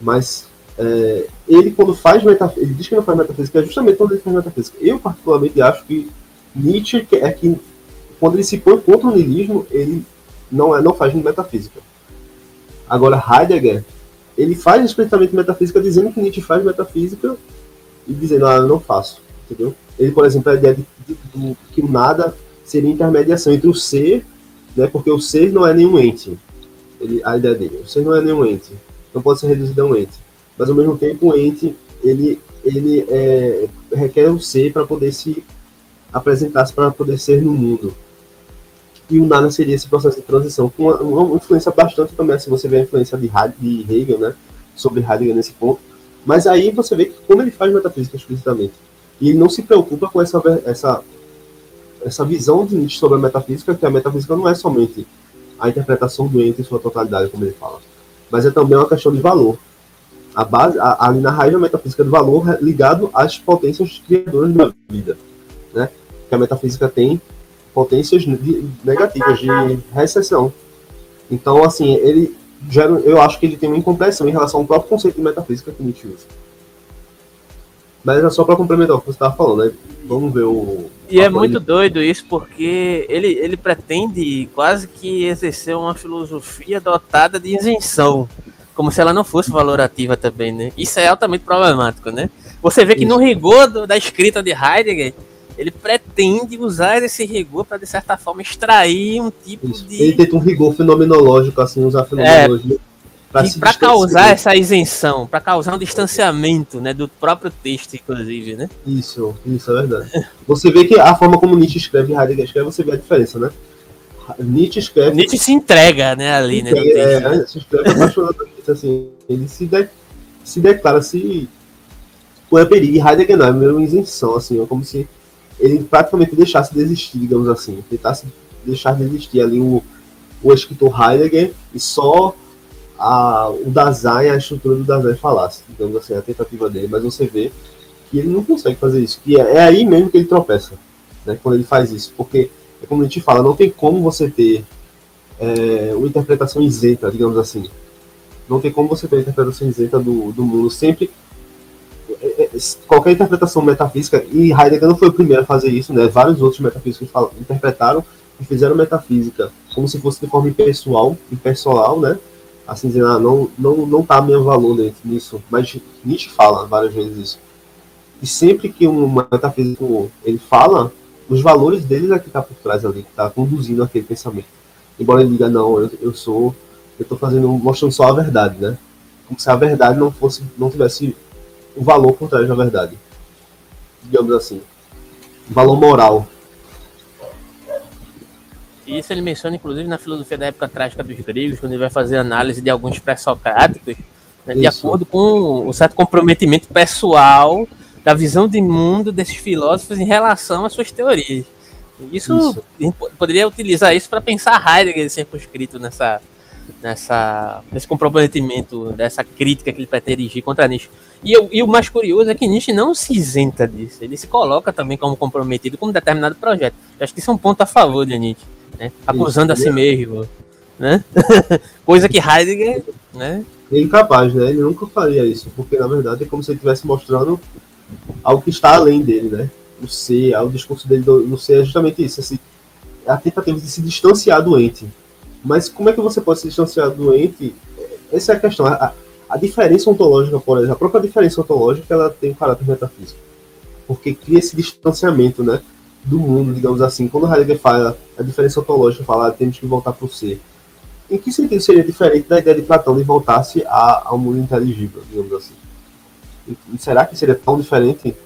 Mas é, ele, quando faz metafísica, ele diz que não faz metafísica, é justamente quando ele faz metafísica. Eu, particularmente, acho que Nietzsche é que, quando ele se põe contra o niilismo, ele não, é, não faz metafísica. Agora, Heidegger, ele faz explicitamente metafísica, dizendo que Nietzsche faz metafísica e dizendo, ah, eu não faço. Entendeu? Ele, por exemplo, a ideia de, de- do- que o nada seria intermediação entre o ser né? Porque o ser não é nenhum ente. Ele, a ideia dele, o ser não é nenhum ente. Não pode ser reduzido a um ente. Mas ao mesmo tempo, o ente ele, ele é, requer o ser para poder se apresentar, para poder ser no mundo. E o nada seria esse processo de transição, com uma, uma influência bastante também, se você vê a influência de, de Hegel, né? Sobre Heidegger nesse ponto. Mas aí você vê que como ele faz metafísica explicitamente. E ele não se preocupa com essa, essa essa visão de Nietzsche sobre a metafísica, que a metafísica não é somente a interpretação do ente em sua totalidade, como ele fala, mas é também uma questão de valor. A base, a, ali na raiz da metafísica do valor ligado às potências criadoras da vida, né? Que a metafísica tem potências negativas de recessão. Então, assim, ele gera, eu acho que ele tem uma impressão em relação ao próprio conceito de metafísica que Nietzsche usa. Mas é só para complementar o que você estava falando, né? Vamos ver o. E é muito doido isso, porque ele, ele pretende quase que exercer uma filosofia dotada de isenção, como se ela não fosse valorativa também, né? Isso é altamente problemático, né? Você vê que isso. no rigor do, da escrita de Heidegger, ele pretende usar esse rigor para, de certa forma, extrair um tipo Isso. de. Ele tenta um rigor fenomenológico, assim, usar fenomenologia. É, para causar essa isenção, para causar um distanciamento né, do próprio texto, inclusive, né? Isso, isso é verdade. Você vê que a forma como Nietzsche escreve e Heidegger escreve, você vê a diferença, né? Nietzsche escreve. Nietzsche se entrega, né, ali, né? É, é, se escreve apaixonadamente, assim. Ele se, de, se declara, se. Põe a perigo. E Heidegger não, é meio isenção, assim, é como se ele praticamente deixasse de existir, digamos assim, tentasse deixar de existir ali o, o escritor Heidegger e só a, o Dasein, a estrutura do Dasein falasse, digamos assim, a tentativa dele, mas você vê que ele não consegue fazer isso, que é, é aí mesmo que ele tropeça, né, quando ele faz isso, porque, é como a gente fala, não tem como você ter é, uma interpretação isenta, digamos assim, não tem como você ter uma interpretação isenta do, do mundo, sempre qualquer interpretação metafísica, e Heidegger não foi o primeiro a fazer isso, né? Vários outros metafísicos interpretaram e fizeram metafísica como se fosse de forma impessoal, impessoal, né? Assim dizendo, ah, não, não, não tá meu valor nisso. Mas Nietzsche fala várias vezes isso. E sempre que um metafísico ele fala, os valores dele é que tá por trás ali, que tá conduzindo aquele pensamento. Embora ele diga, não, eu, eu sou, eu tô fazendo, mostrando só a verdade, né? Como se a verdade não fosse, não tivesse o valor por trás da verdade. Digamos assim. Valor moral. Isso ele menciona, inclusive, na filosofia da época trágica dos gregos, quando ele vai fazer análise de alguns pré-socráticos, né, de acordo com um certo comprometimento pessoal da visão de mundo desses filósofos em relação às suas teorias. Isso, isso. poderia utilizar isso para pensar Heidegger circunscrito nessa, nessa, nesse comprometimento, dessa crítica que ele pretende dirigir contra Nietzsche. E, eu, e, o mais curioso é que Nietzsche não se isenta disso, ele se coloca também como comprometido com um determinado projeto. Eu acho que isso é um ponto a favor de Nietzsche, né? acusando isso, a si mesmo. Né? Coisa que Heidegger. Né? É incapaz, né? Ele nunca faria isso, porque na verdade é como se ele estivesse mostrando algo que está além dele, né? O ser, o discurso dele no ser é justamente isso, assim, a tentativa de se distanciar do ente mas como é que você pode se distanciar do doente? Essa é a questão. A, a diferença ontológica, por exemplo, a própria diferença ontológica, ela tem um caráter metafísico. Porque cria esse distanciamento, né? Do mundo, digamos assim. Quando Heidegger fala a diferença ontológica, fala ah, temos que voltar para o ser. Em que sentido seria diferente da ideia de Platão de voltar-se ao mundo inteligível, digamos assim? E, será que seria tão diferente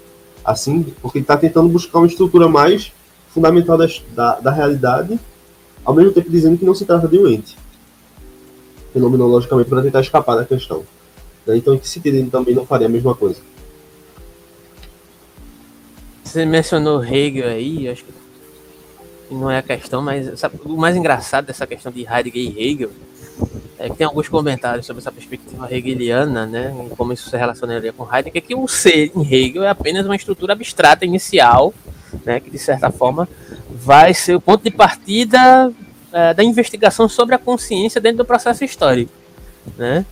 assim? Porque ele está tentando buscar uma estrutura mais fundamental da, da, da realidade ao mesmo tempo dizendo que não se trata de um ente, fenomenologicamente, para tentar escapar da questão. Né? Então, em que sentido ele também não faria a mesma coisa? Você mencionou Hegel aí, acho que não é a questão, mas sabe, o mais engraçado dessa questão de Heidegger e Hegel é que tem alguns comentários sobre essa perspectiva hegeliana, né, como isso se relacionaria com Heidegger, que o ser em Hegel é apenas uma estrutura abstrata inicial, né, que de certa forma vai ser o ponto de partida é, da investigação sobre a consciência dentro do processo histórico, né?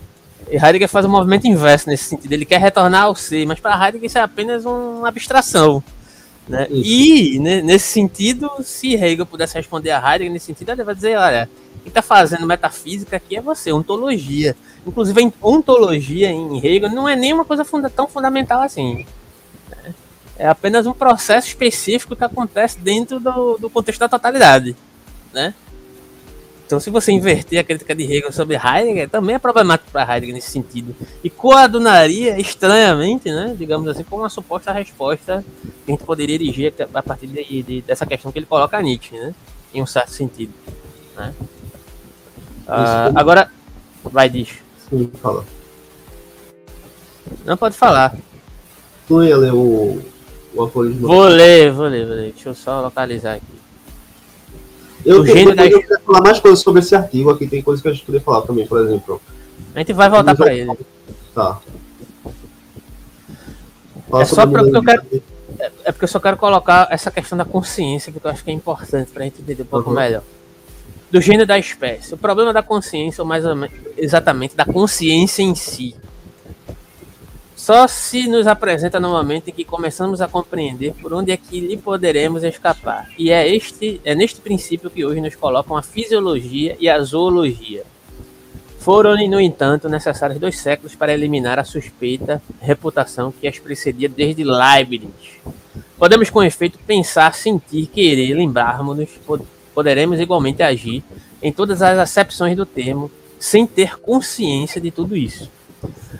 E Heidegger faz um movimento inverso nesse sentido. Ele quer retornar ao ser, mas para Heidegger isso é apenas uma abstração. Né? E, né, nesse sentido, se Hegel pudesse responder a Heidegger nesse sentido, ele vai dizer, olha, quem está fazendo metafísica aqui é você, ontologia. Inclusive, a ontologia em Hegel não é nem uma coisa funda tão fundamental assim. É apenas um processo específico que acontece dentro do, do contexto da totalidade, né? Então, se você inverter a crítica de Hegel sobre Heidegger, também é problemático para Heidegger nesse sentido. E coadunaria, estranhamente, né, digamos assim, com uma suposta resposta que a gente poderia dirigir a partir de, de, dessa questão que ele coloca a Nietzsche, né, em um certo sentido. Né? Ah, agora, vai, diz. Sim, fala. Não pode falar. Tu ia ler o o aforismo. Vou ler, vou ler, vou ler. Deixa eu só localizar aqui. Eu, o eu, da... eu quero falar mais coisas sobre esse artigo aqui, tem coisas que a gente poderia falar também, por exemplo. A gente vai voltar para ele. Tá. Fala é só porque eu quero, é, é, porque eu só quero colocar essa questão da consciência, porque eu acho que é importante para a gente entender um pouco uhum. melhor. Do gênero da espécie. O problema da consciência, ou mais exatamente da consciência em si, só se nos apresenta no momento em que começamos a compreender por onde é que lhe poderemos escapar. E é, este, é neste princípio que hoje nos colocam a fisiologia e a zoologia. Foram, no entanto, necessários dois séculos para eliminar a suspeita reputação que as precedia desde Leibniz. Podemos, com efeito, pensar, sentir, querer, lembrarmos-nos, poderemos igualmente agir em todas as acepções do termo, sem ter consciência de tudo isso.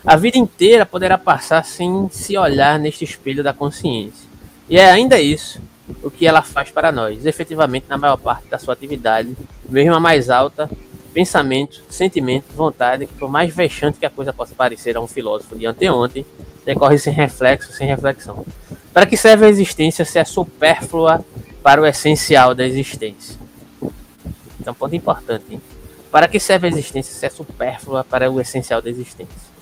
A vida inteira poderá passar sem se olhar neste espelho da consciência. E é ainda isso o que ela faz para nós, efetivamente na maior parte da sua atividade, mesmo a mais alta, pensamento, sentimento, vontade, que por mais vexante que a coisa possa parecer a um filósofo de anteontem, decorre sem reflexo, sem reflexão. Para que serve a existência se é supérflua para o essencial da existência? Então, ponto importante. Hein? Para que serve a existência se é supérflua para o essencial da existência?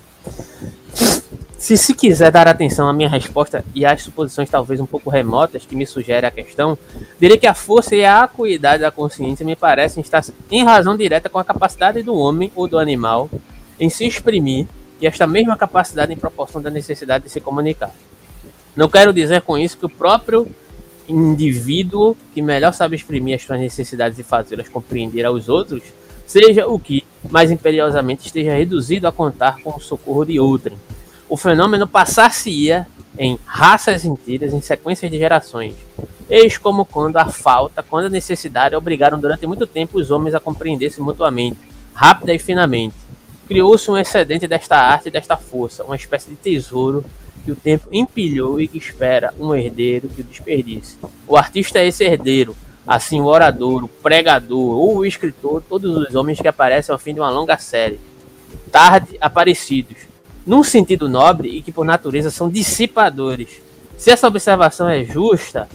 Se se quiser dar atenção à minha resposta e às suposições talvez um pouco remotas que me sugerem a questão, direi que a força e a acuidade da consciência me parecem estar em razão direta com a capacidade do homem ou do animal em se exprimir e esta mesma capacidade em proporção da necessidade de se comunicar. Não quero dizer com isso que o próprio indivíduo que melhor sabe exprimir as suas necessidades e fazê-las compreender aos outros seja o que mais imperiosamente esteja reduzido a contar com o socorro de outrem o fenômeno passar-se-ia em raças inteiras, em sequências de gerações. Eis como quando a falta, quando a necessidade obrigaram durante muito tempo os homens a compreender-se mutuamente, rápida e finamente. Criou-se um excedente desta arte e desta força, uma espécie de tesouro que o tempo empilhou e que espera um herdeiro que o desperdice. O artista é esse herdeiro, assim o orador, o pregador ou o escritor, todos os homens que aparecem ao fim de uma longa série. Tarde aparecidos, num sentido nobre e que por natureza são dissipadores. Se essa observação é justa,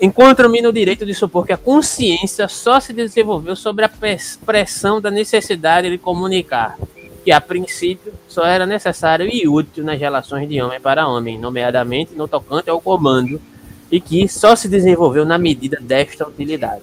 encontro-me no direito de supor que a consciência só se desenvolveu sobre a pressão da necessidade de comunicar, que a princípio só era necessário e útil nas relações de homem para homem, nomeadamente no tocante ao comando, e que só se desenvolveu na medida desta utilidade.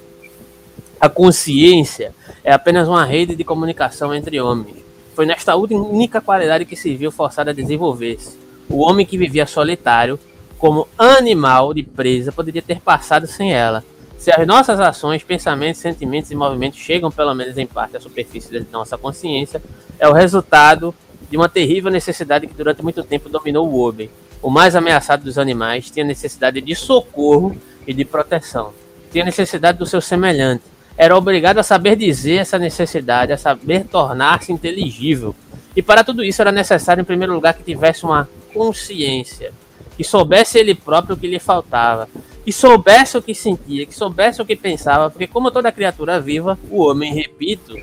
A consciência é apenas uma rede de comunicação entre homens, foi nesta única qualidade que se viu forçado a desenvolver-se. O homem que vivia solitário, como animal de presa, poderia ter passado sem ela. Se as nossas ações, pensamentos, sentimentos e movimentos chegam, pelo menos em parte, à superfície da nossa consciência, é o resultado de uma terrível necessidade que durante muito tempo dominou o homem. O mais ameaçado dos animais tinha necessidade de socorro e de proteção. Tinha necessidade do seu semelhante era obrigado a saber dizer essa necessidade, a saber tornar-se inteligível. E para tudo isso era necessário, em primeiro lugar, que tivesse uma consciência, que soubesse ele próprio o que lhe faltava, que soubesse o que sentia, que soubesse o que pensava, porque, como toda criatura viva, o homem, repito,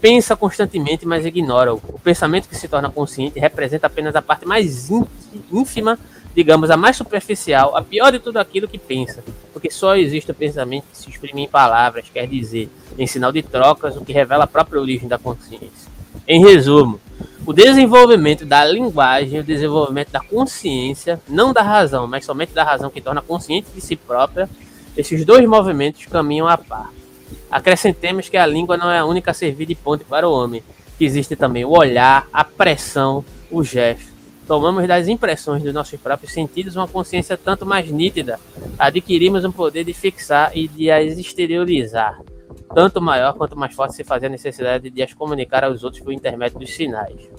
pensa constantemente, mas ignora. O pensamento que se torna consciente representa apenas a parte mais ínfima digamos, a mais superficial, a pior de tudo aquilo que pensa, porque só existe o pensamento que se exprime em palavras, quer dizer, em sinal de trocas, o que revela a própria origem da consciência. Em resumo, o desenvolvimento da linguagem, o desenvolvimento da consciência, não da razão, mas somente da razão que torna consciente de si própria, esses dois movimentos caminham a par. Acrescentemos que a língua não é a única a servir de ponte para o homem, que existe também o olhar, a pressão, o gesto tomamos das impressões dos nossos próprios sentidos uma consciência tanto mais nítida, adquirimos um poder de fixar e de as exteriorizar, tanto maior quanto mais forte se fazia a necessidade de as comunicar aos outros por intermédio dos sinais.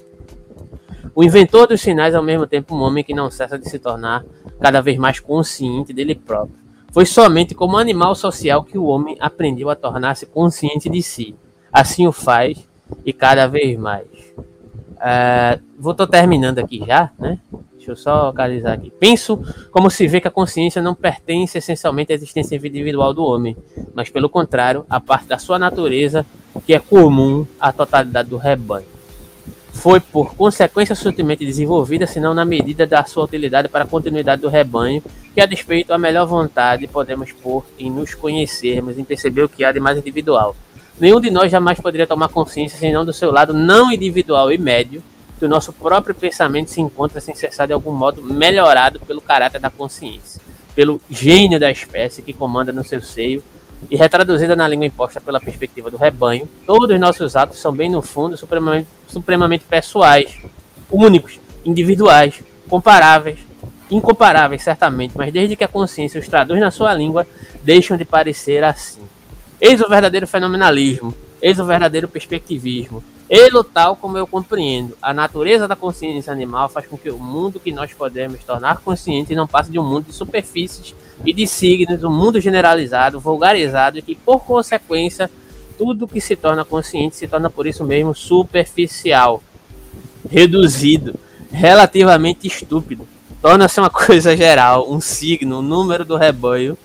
O inventor dos sinais é ao mesmo tempo um homem que não cessa de se tornar cada vez mais consciente dele próprio. Foi somente como animal social que o homem aprendeu a tornar-se consciente de si. Assim o faz e cada vez mais. Uh, vou tô terminando aqui já, né? Deixa eu só localizar aqui. Penso como se vê que a consciência não pertence essencialmente à existência individual do homem, mas pelo contrário, a parte da sua natureza que é comum à totalidade do rebanho. Foi por consequência sutilmente desenvolvida, senão na medida da sua utilidade para a continuidade do rebanho, que a despeito da melhor vontade podemos pôr em nos conhecermos, em perceber o que há de mais individual. Nenhum de nós jamais poderia tomar consciência senão do seu lado não individual e médio, que o nosso próprio pensamento se encontra sem cessar de algum modo melhorado pelo caráter da consciência, pelo gênio da espécie que comanda no seu seio e retraduzida na língua imposta pela perspectiva do rebanho, todos os nossos atos são bem no fundo supremamente, supremamente pessoais, únicos, individuais, comparáveis, incomparáveis certamente, mas desde que a consciência os traduz na sua língua, deixam de parecer assim. Eis o verdadeiro fenomenalismo, eis o verdadeiro perspectivismo, ele, tal como eu compreendo, a natureza da consciência animal faz com que o mundo que nós podemos tornar consciente não passe de um mundo de superfícies e de signos, um mundo generalizado, vulgarizado, e que, por consequência, tudo que se torna consciente se torna, por isso mesmo, superficial, reduzido, relativamente estúpido. Torna-se uma coisa geral, um signo, um número do rebanho,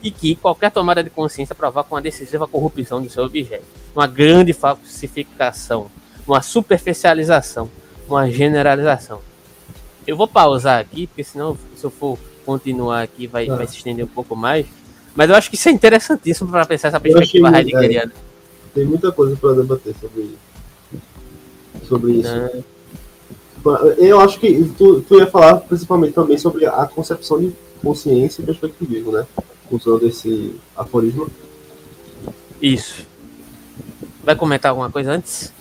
e que qualquer tomada de consciência provoca uma decisiva corrupção do seu objeto, uma grande falsificação, uma superficialização, uma generalização. Eu vou pausar aqui, porque senão, se eu for continuar aqui, vai, ah. vai se estender um pouco mais. Mas eu acho que isso é interessantíssimo para pensar essa perspectiva heideggeriana. Tem muita coisa para debater sobre, sobre isso. Ah. Eu acho que tu, tu ia falar principalmente também sobre a concepção de consciência e perspectivismo, né? usando esse aforismo. Isso. Vai comentar alguma coisa antes?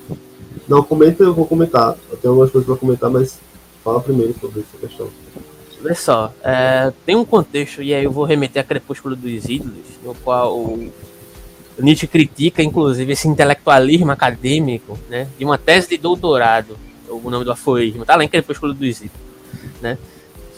Não, comenta, eu vou comentar. Eu tenho algumas coisas para comentar, mas fala primeiro sobre essa questão. Olha só, é, tem um contexto, e aí eu vou remeter a Crepúsculo dos Ídolos, no qual Nietzsche critica, inclusive, esse intelectualismo acadêmico, né, de uma tese de doutorado, o nome do aforismo, tá lá em Crepúsculo dos Ídolos, né,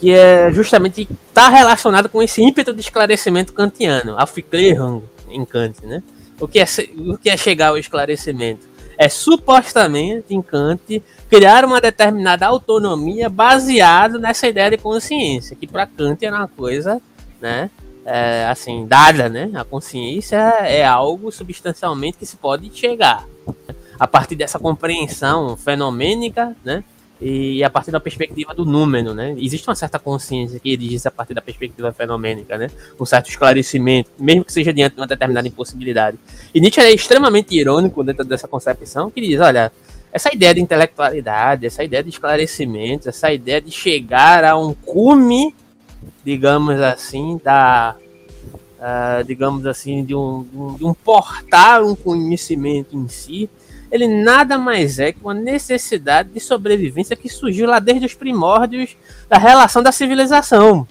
que é justamente está relacionado com esse ímpeto de esclarecimento kantiano, Aufklärung em Kant, né? O que é, o que é chegar ao esclarecimento? É supostamente em Kant criar uma determinada autonomia baseada nessa ideia de consciência, que para Kant era uma coisa, né? É, assim, dada, né? A consciência é algo substancialmente que se pode chegar. A partir dessa compreensão fenomênica, né? e a partir da perspectiva do número, né? Existe uma certa consciência que diz a partir da perspectiva fenomênica, né? Um certo esclarecimento, mesmo que seja diante de uma determinada impossibilidade. E Nietzsche é extremamente irônico dentro dessa concepção, que diz, olha, essa ideia de intelectualidade, essa ideia de esclarecimento, essa ideia de chegar a um cume, digamos assim, da uh, digamos assim, de um, de um portar um conhecimento em si, ele nada mais é que uma necessidade de sobrevivência que surgiu lá desde os primórdios da relação da civilização.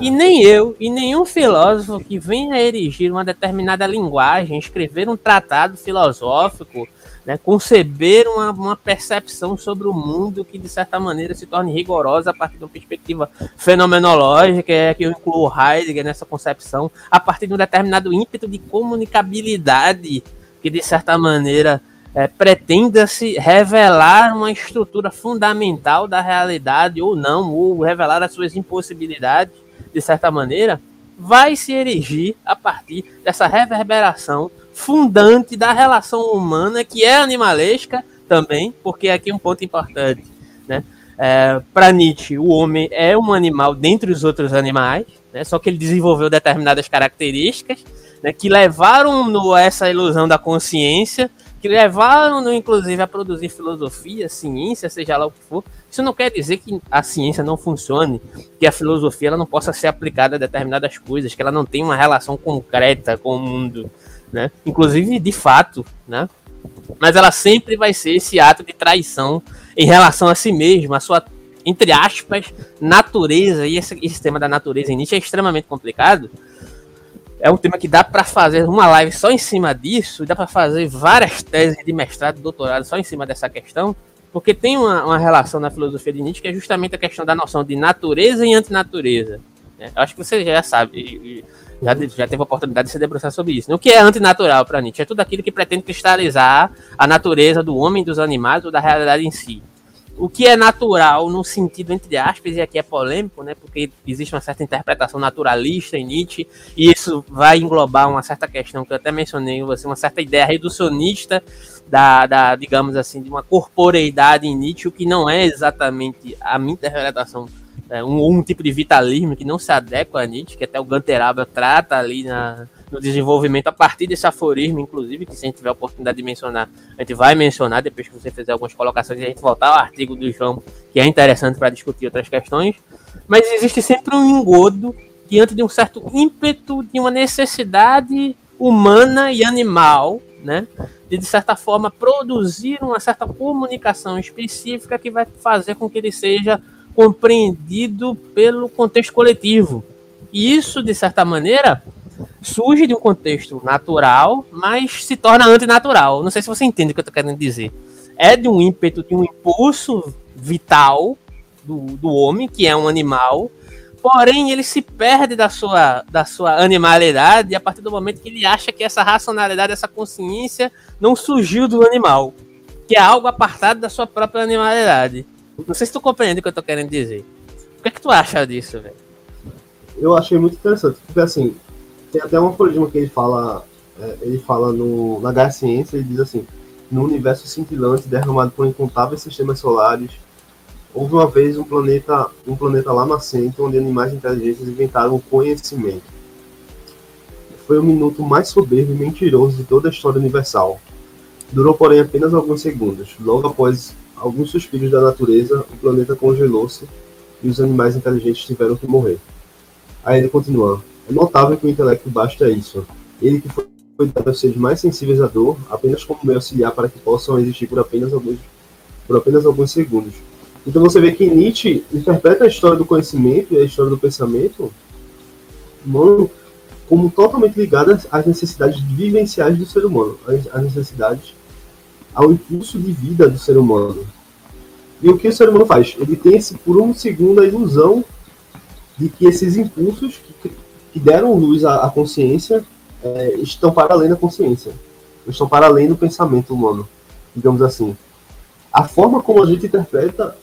E nem eu, e nenhum filósofo que venha erigir uma determinada linguagem, escrever um tratado filosófico, né, conceber uma, uma percepção sobre o mundo que, de certa maneira, se torne rigorosa a partir de uma perspectiva fenomenológica, é que eu incluo Heidegger nessa concepção, a partir de um determinado ímpeto de comunicabilidade que, de certa maneira, é, pretenda-se revelar uma estrutura fundamental da realidade ou não, ou revelar as suas impossibilidades, de certa maneira, vai se erigir a partir dessa reverberação fundante da relação humana, que é animalesca também, porque aqui é um ponto importante. Né? É, Para Nietzsche, o homem é um animal dentre os outros animais, né? só que ele desenvolveu determinadas características né, que levaram-no a essa ilusão da consciência que levaram-no, inclusive, a produzir filosofia, ciência, seja lá o que for. Isso não quer dizer que a ciência não funcione, que a filosofia ela não possa ser aplicada a determinadas coisas, que ela não tenha uma relação concreta com o mundo, né? Inclusive, de fato, né? Mas ela sempre vai ser esse ato de traição em relação a si mesma, a sua, entre aspas, natureza. E esse, esse tema da natureza em Nietzsche é extremamente complicado, é um tema que dá para fazer uma live só em cima disso, dá para fazer várias teses de mestrado, doutorado só em cima dessa questão, porque tem uma, uma, relação na filosofia de Nietzsche que é justamente a questão da noção de natureza e antinatureza. Né? Acho que você já sabe, já, já teve a oportunidade de se debruçar sobre isso. Né? O que é antinatural para Nietzsche? É tudo aquilo que pretende cristalizar a natureza do homem, dos animais ou da realidade em si o que é natural no sentido entre aspas, e aqui é polêmico, né? Porque existe uma certa interpretação naturalista em Nietzsche, e isso vai englobar uma certa questão que eu até mencionei, assim, uma certa ideia reducionista da, da, digamos assim, de uma corporeidade em Nietzsche, o que não é exatamente a minha interpretação, um, um tipo de vitalismo que não se adequa a Nietzsche, que até o Gunter Abel trata ali na, no desenvolvimento a partir desse aforismo, inclusive, que se a gente tiver a oportunidade de mencionar, a gente vai mencionar depois que você fizer algumas colocações e a gente voltar ao artigo do João, que é interessante para discutir outras questões. Mas existe sempre um engodo diante de um certo ímpeto, de uma necessidade humana e animal, né? De, de certa forma, produzir uma certa comunicação específica que vai fazer com que ele seja compreendido pelo contexto coletivo. E isso, de certa maneira, surge de um contexto natural, mas se torna antinatural. Não sei se você entende o que eu estou querendo dizer. É de um ímpeto, de um impulso vital do, do homem, que é um animal, porém ele se perde da sua, da sua animalidade a partir do momento que ele acha que essa racionalidade, essa consciência não surgiu do animal, que é algo apartado da sua própria animalidade. Não sei se tu compreende o que eu tô querendo dizer. O que é que tu acha disso, velho? Eu achei muito interessante, porque assim, tem até um aforismo que ele fala, é, ele fala no, na Gaia Ciência, ele diz assim, no universo cintilante derramado por incontáveis sistemas solares, houve uma vez um planeta, um planeta lá nascente onde animais inteligentes inventaram o conhecimento. Foi o minuto mais soberbo e mentiroso de toda a história universal. Durou, porém, apenas alguns segundos. Logo após alguns suspiros da natureza, o planeta congelou-se e os animais inteligentes tiveram que morrer. Aí ele continua: É notável que o intelecto basta isso. Ele que foi dado aos seres mais sensíveis à dor, apenas como meio auxiliar para que possam existir por apenas alguns, por apenas alguns segundos. Então você vê que Nietzsche interpreta a história do conhecimento e a história do pensamento humano como totalmente ligadas às necessidades vivenciais do ser humano, às necessidades ao impulso de vida do ser humano. E o que o ser humano faz? Ele tem esse, por um segundo a ilusão de que esses impulsos que, que deram luz à, à consciência é, estão para além da consciência, estão para além do pensamento humano, digamos assim. A forma como a gente interpreta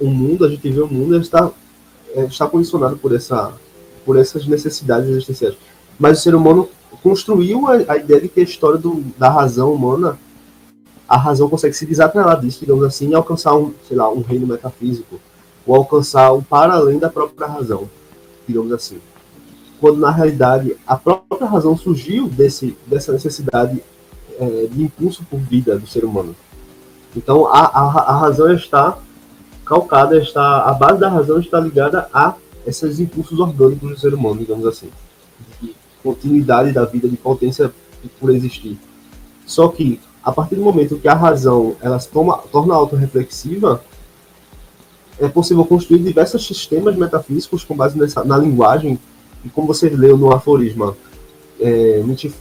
o mundo, a gente vê o mundo, está, é, está condicionado por, essa, por essas necessidades existenciais. Mas o ser humano construiu a, a ideia de que a história do, da razão humana a razão consegue se desatrelar disso, digamos assim, e alcançar um, sei lá, um reino metafísico, ou alcançar um para além da própria razão, digamos assim. Quando na realidade a própria razão surgiu desse, dessa necessidade é, de impulso por vida do ser humano. Então a, a, a razão está calcada, está a base da razão está ligada a esses impulsos orgânicos do ser humano, digamos assim, de continuidade da vida, de potência por existir. Só que a partir do momento que a razão ela se toma, torna autorreflexiva, é possível construir diversos sistemas metafísicos com base nessa, na linguagem, e como você leu no aforisma, é, gente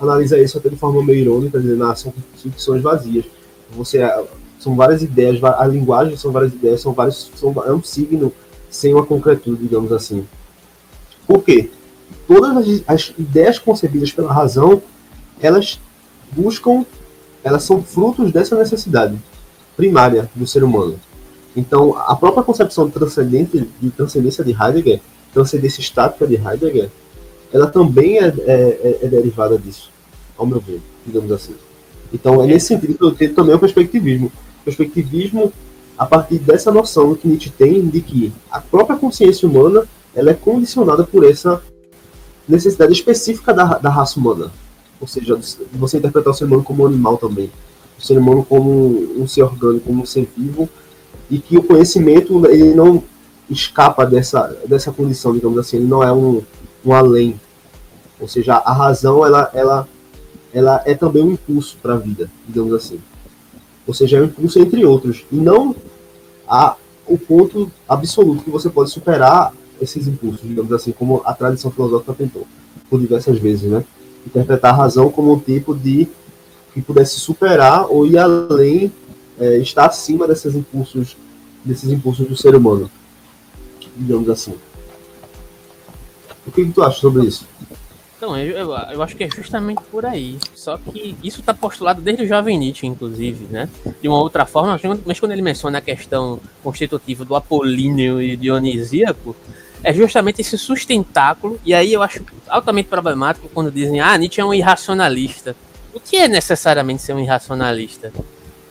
analisa isso até de forma meio irônica, dizendo, ah, são ficções vazias. Você, são várias ideias, a linguagem são várias ideias, são vários, são, é um signo sem uma concretude, digamos assim. Por quê? Todas as, as ideias concebidas pela razão, elas buscam, elas são frutos dessa necessidade primária do ser humano. Então, a própria concepção transcendente, de transcendência de Heidegger, transcendência estática de Heidegger, ela também é, é, é, é derivada disso, ao meu ver, digamos assim. Então, é nesse sentido que eu tenho também o perspectivismo. O perspectivismo, a partir dessa noção que Nietzsche tem de que a própria consciência humana ela é condicionada por essa necessidade específica da, da raça humana, ou seja, você interpretar o ser humano como um animal também, o ser humano como um ser orgânico, como um ser vivo, e que o conhecimento ele não escapa dessa, dessa condição, digamos assim, ele não é um, um além. Ou seja, a razão ela, ela, ela é também um impulso para a vida, digamos assim. Ou seja, é um impulso entre outros, e não a, o ponto absoluto que você pode superar esses impulsos, digamos assim, como a tradição filosófica tentou, por diversas vezes, né? Interpretar a razão como um tipo de que pudesse superar ou ir além, é, estar acima desses impulsos, desses impulsos do ser humano, digamos assim. O que, que tu acha sobre isso? Então, eu, eu, acho que é justamente por aí. Só que isso está postulado desde o Jovem Nietzsche, inclusive, né? De uma outra forma, mas quando ele menciona a questão constitutiva do apolíneo e dionisíaco, é justamente esse sustentáculo, e aí eu acho altamente problemático quando dizem, ah, Nietzsche é um irracionalista. O que é necessariamente ser um irracionalista?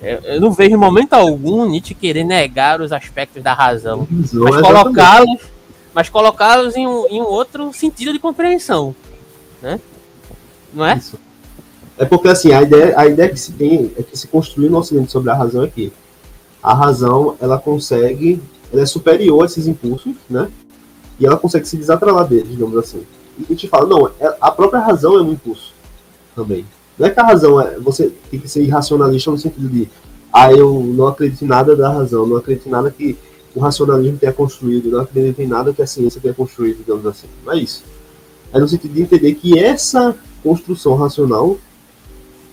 Eu não vejo em momento algum Nietzsche querer negar os aspectos da razão, mas colocá-los mas colocá-los em, um, em um outro sentido de compreensão. né? Não é? Isso. É porque assim, a ideia, a ideia que se tem é que se construiu no Ocidente sobre a razão é que a razão ela consegue, ela é superior a esses impulsos, né? E ela consegue se desatrelar deles, digamos assim. E gente fala, não, é, a própria razão é um impulso também. Não é que a razão é. Você tem que ser irracionalista no sentido de, ah, eu não acredito em nada da razão, não acredito em nada que o racionalismo tenha construído, não acredito em nada que a ciência tenha construído, digamos assim. Não é isso. É no sentido de entender que essa construção racional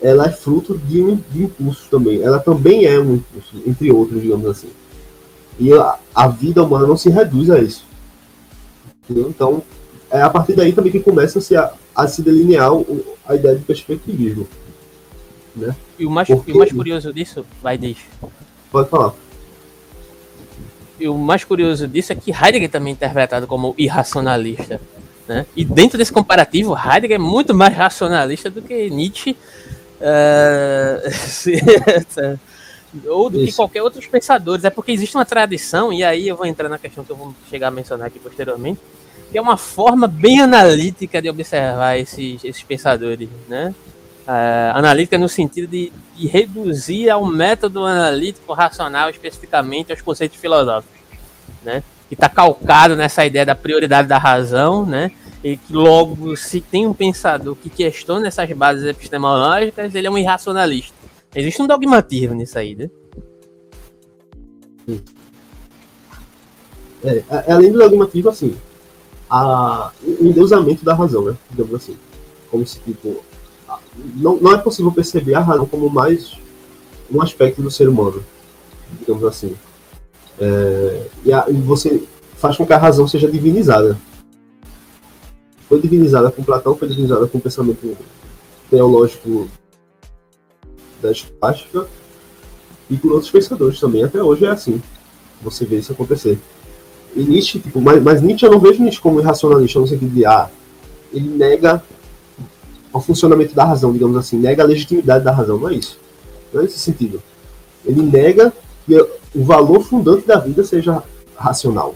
ela é fruto de, um, de impulsos também. Ela também é um impulso, entre outros, digamos assim. E a, a vida humana não se reduz a isso. Entendeu? Então, é a partir daí também que começa -se a, a se delinear o, a ideia de perspectivismo. Né? E, o mais, Porque... e o mais curioso disso, vai, deixa. Pode falar. E o mais curioso disso é que Heidegger também é interpretado como irracionalista. Né? E dentro desse comparativo, Heidegger é muito mais racionalista do que Nietzsche uh, ou do Isso. que qualquer outros pensadores. É porque existe uma tradição, e aí eu vou entrar na questão que eu vou chegar a mencionar aqui posteriormente, que é uma forma bem analítica de observar esses, esses pensadores, né? Uh, analítica no sentido de, de, reduzir ao método analítico racional especificamente aos conceitos filosóficos, né? Que está calcado nessa ideia da prioridade da razão, né? E que logo, se tem um pensador que questiona essas bases epistemológicas, ele é um irracionalista. Existe um dogmatismo nisso aí, né? É, além do dogmatismo, assim, a, o endeusamento da razão, né? Digamos assim. Como se, tipo, não, não é possível perceber a razão como mais um aspecto do ser humano, digamos assim. É, e, a, e você faz com que a razão seja divinizada foi divinizada com Platão, foi divinizada com o pensamento teológico da escolástica e por outros pensadores também. Até hoje é assim. Você vê isso acontecer. E Nietzsche, tipo, mas, mas Nietzsche eu não vejo Nietzsche como irracionalista no sentido de, ah, ele nega o funcionamento da razão, digamos assim, nega a legitimidade da razão, não é isso. Não é nesse sentido. Ele nega que o valor fundante da vida seja racional.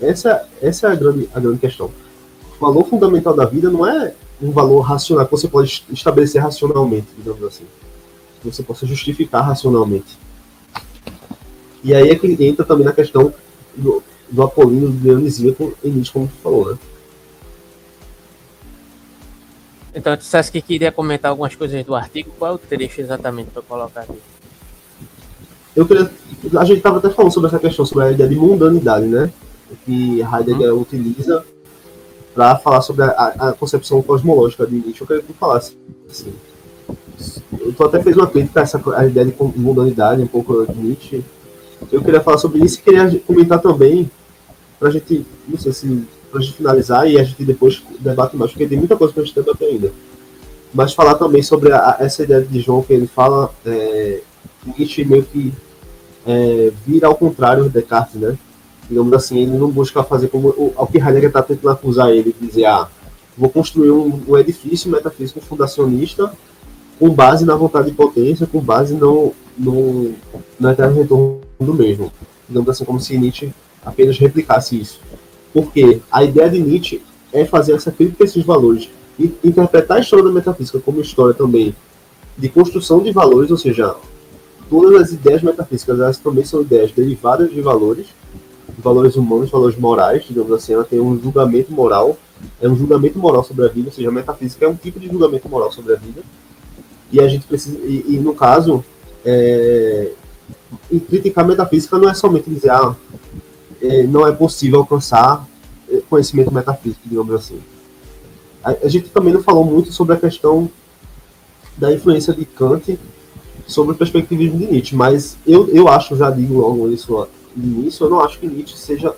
Essa, essa é a grande, a grande questão o valor fundamental da vida não é um valor racional que você pode estabelecer racionalmente, digamos assim. Que você possa justificar racionalmente. E aí é que entra também na questão do, do Apolíneo Dionisíaco em Nietzsche, como tu falou, né? Então, tu dissesse que queria comentar algumas coisas do artigo, qual é o trecho exatamente para colocar aqui? Eu queria. A gente estava até falando sobre essa questão, sobre a ideia de mundanidade, né? Que Heidegger hum. utiliza para falar sobre a, a, concepção cosmológica de Nietzsche. Eu queria que tu falasse. Assim, tu até fez uma crítica a essa a ideia de mundanidade, um pouco de Nietzsche. Eu queria falar sobre isso e queria comentar também, para a gente, não sei se, para gente finalizar e a gente depois debate mais, porque tem muita coisa para a gente debater ainda. Mas falar também sobre a, essa ideia de João, que ele fala, é, Nietzsche meio que é, vira ao contrário de Descartes, né? digamos assim, ele não busca fazer como o, o que Heidegger está tentando acusar ele, dizer, ah, vou construir um, um, edifício metafísico fundacionista com base na vontade de potência, com base no, no, no eterno retorno do mesmo. Digamos assim, como se Nietzsche apenas replicasse isso. Porque a ideia de Nietzsche é fazer essa crítica a esses valores e interpretar a história da metafísica como história também de construção de valores, ou seja, todas as ideias metafísicas elas também são ideias derivadas de valores valores humanos, valores morais, digamos assim, ela tem um julgamento moral, é um julgamento moral sobre a vida, ou seja, a metafísica é um tipo de julgamento moral sobre a vida. E a gente precisa, e, e no caso, é, criticar metafísica não é somente dizer, ah, é, não é possível alcançar é, conhecimento metafísico, digamos assim. A, a, gente também não falou muito sobre a questão da influência de Kant sobre o perspectivismo de Nietzsche, mas eu, eu acho, já digo logo isso de início, eu não acho que Nietzsche seja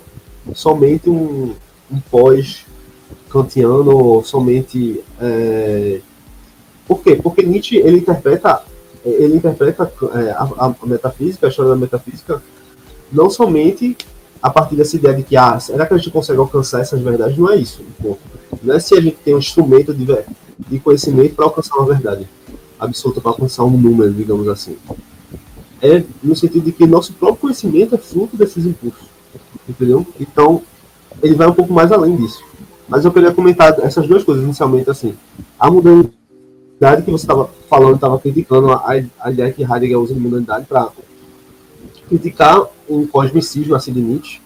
somente um, um pós-kantiano somente. É... Por quê? Porque Nietzsche ele interpreta, ele interpreta é, a, a, metafísica, a história da metafísica, não somente a partir dessa ideia de que, ah, será que a gente consegue alcançar essas verdades? Não é isso. Não é se a gente tem um instrumento de, de conhecimento para alcançar uma verdade absoluta, para alcançar um número, digamos assim é no sentido de que nosso próprio conhecimento é fruto desses impulsos, entendeu? Então, ele vai um pouco mais além disso. Mas eu queria comentar essas duas coisas inicialmente, assim. A modernidade que você estava falando, estava criticando a, a ideia que Heidegger usa de modernidade para criticar o cosmicismo assim, de Nietzsche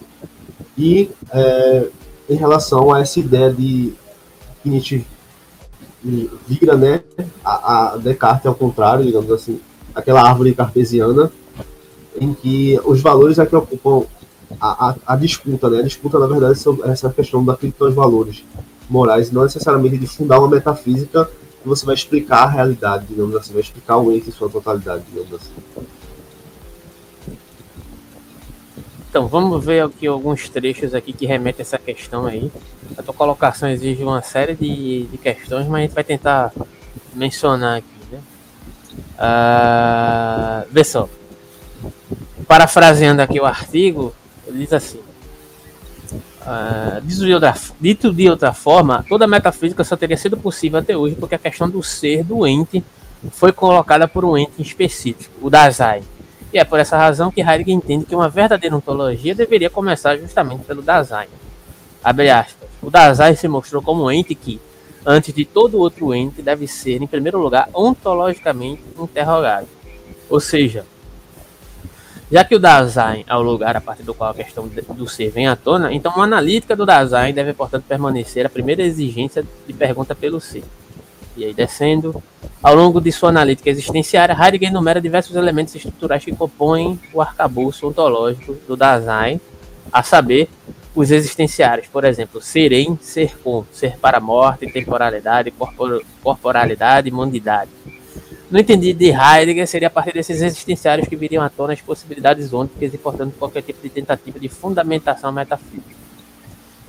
e é, em relação a essa ideia de que Nietzsche vira né, a, a Descartes ao contrário, digamos assim, aquela árvore cartesiana em que os valores é que ocupam a, a, a, disputa, né? A disputa, na verdade, sobre essa questão da crítica aos valores morais, não necessariamente de fundar uma metafísica que você vai explicar a realidade, digamos assim, vai explicar o ente em sua totalidade, digamos assim. Então, vamos ver aqui alguns trechos aqui que remetem a essa questão aí. A tua colocação exige uma série de, de questões, mas a gente vai tentar mencionar aqui, né? Uh, vê só. Parafraseando aqui o artigo, ele diz assim: uh, de outra, dito de outra forma, toda metafísica só teria sido possível até hoje porque a questão do ser doente foi colocada por um ente específico, o Dasein. E é por essa razão que Heidegger entende que uma verdadeira ontologia deveria começar justamente pelo Dasein. Abre aspas. O Dasein se mostrou como um ente que, antes de todo outro ente, deve ser, em primeiro lugar, ontologicamente interrogado. Ou seja, já que o Dasein é o lugar a partir do qual a questão do ser vem à tona, então uma analítica do Dasein deve, portanto, permanecer a primeira exigência de pergunta pelo ser. E aí, descendo, ao longo de sua analítica existenciária, Heidegger enumera diversos elementos estruturais que compõem o arcabouço ontológico do Dasein, a saber, os existenciários, por exemplo, ser em, ser com, ser para a morte, temporalidade, corpor corporalidade e mondidade. No entendido de Heidegger, seria a partir desses existenciários que viriam à tona as possibilidades ônticas e, portanto, qualquer tipo de tentativa de fundamentação metafísica.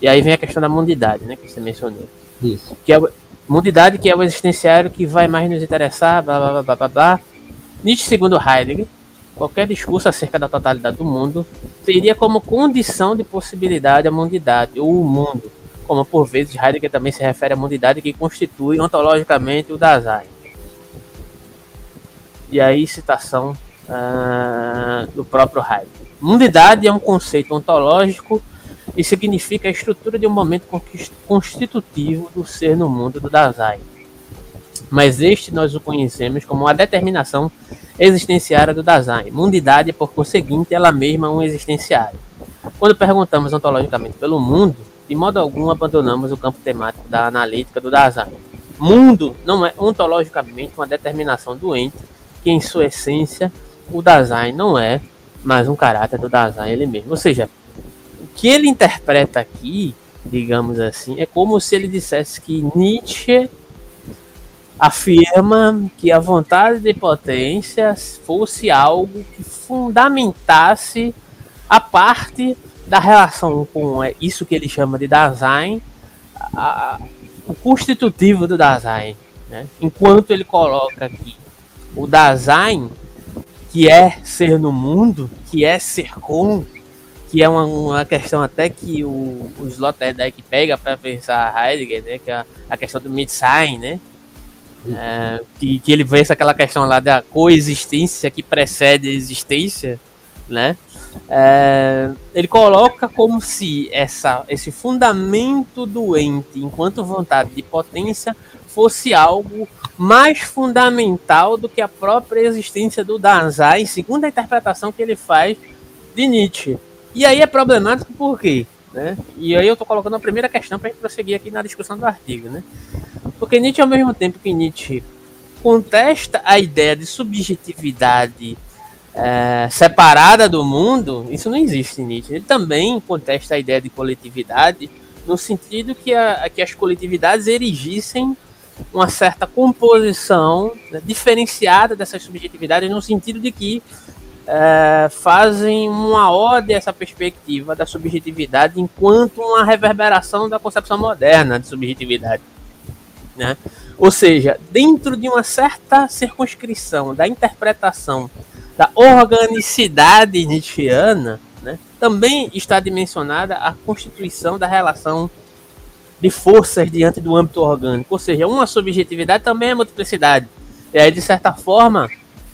E aí vem a questão da mundidade, né, que você mencionou. Isso. Que é mundidade, que é o existenciário que vai mais nos interessar, blá blá blá blá blá. Nietzsche, segundo Heidegger, qualquer discurso acerca da totalidade do mundo teria como condição de possibilidade a mundidade, ou o mundo, como por vezes Heidegger também se refere à mundidade que constitui ontologicamente o Dasein. E aí, citação uh, do próprio Heidegger. Mundidade é um conceito ontológico e significa a estrutura de um momento constitutivo do ser no mundo do Dasein. Mas este nós o conhecemos como a determinação existenciária do Dasein. Mundidade é, por conseguinte, ela mesma um existenciário. Quando perguntamos ontologicamente pelo mundo, de modo algum abandonamos o campo temático da analítica do Dasein. Mundo não é ontologicamente uma determinação doente que em sua essência o Dasein não é mais um caráter do Dasein ele mesmo. Ou seja, o que ele interpreta aqui, digamos assim, é como se ele dissesse que Nietzsche afirma que a vontade de potência fosse algo que fundamentasse a parte da relação com é, isso que ele chama de Dasein, a, o constitutivo do Dasein. Né? Enquanto ele coloca aqui o Dasein, que é ser no mundo, que é ser com, que é uma, uma questão até que o, o Sloterdijk pega para pensar Heidegger, né, que é a, questão do Mitsein, né, é, que, que ele vê aquela questão lá da coexistência que precede a existência, né, é, ele coloca como se essa, esse fundamento doente, enquanto vontade de potência, fosse algo mais fundamental do que a própria existência do Dasein, segundo a interpretação que ele faz de Nietzsche. E aí é problemático por quê? Né? E aí eu estou colocando a primeira questão para a gente prosseguir aqui na discussão do artigo. Né? Porque Nietzsche, ao mesmo tempo que Nietzsche contesta a ideia de subjetividade é, separada do mundo, isso não existe em Nietzsche. Ele também contesta a ideia de coletividade no sentido que, a, que as coletividades erigissem uma certa composição né, diferenciada dessas subjetividades, no sentido de que é, fazem uma ode a essa perspectiva da subjetividade enquanto uma reverberação da concepção moderna de subjetividade. Né? Ou seja, dentro de uma certa circunscrição da interpretação da organicidade nietzschiana, né, também está dimensionada a constituição da relação de forças diante do âmbito orgânico. Ou seja, uma subjetividade também é multiplicidade. E aí, de certa forma,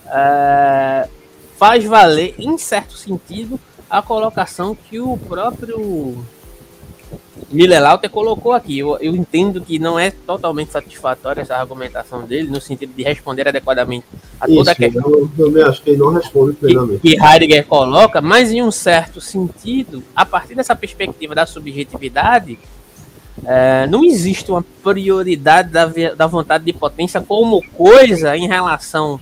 é, faz valer, em certo sentido, a colocação que o próprio Miller Lauter colocou aqui. Eu, eu, entendo que não é totalmente satisfatória essa argumentação dele, no sentido de responder adequadamente a toda Isso, a questão. Eu também acho que ele não responde plenamente. Que, que Heidegger coloca, mas em um certo sentido, a partir dessa perspectiva da subjetividade, é, não existe uma prioridade da, da vontade de potência como coisa em relação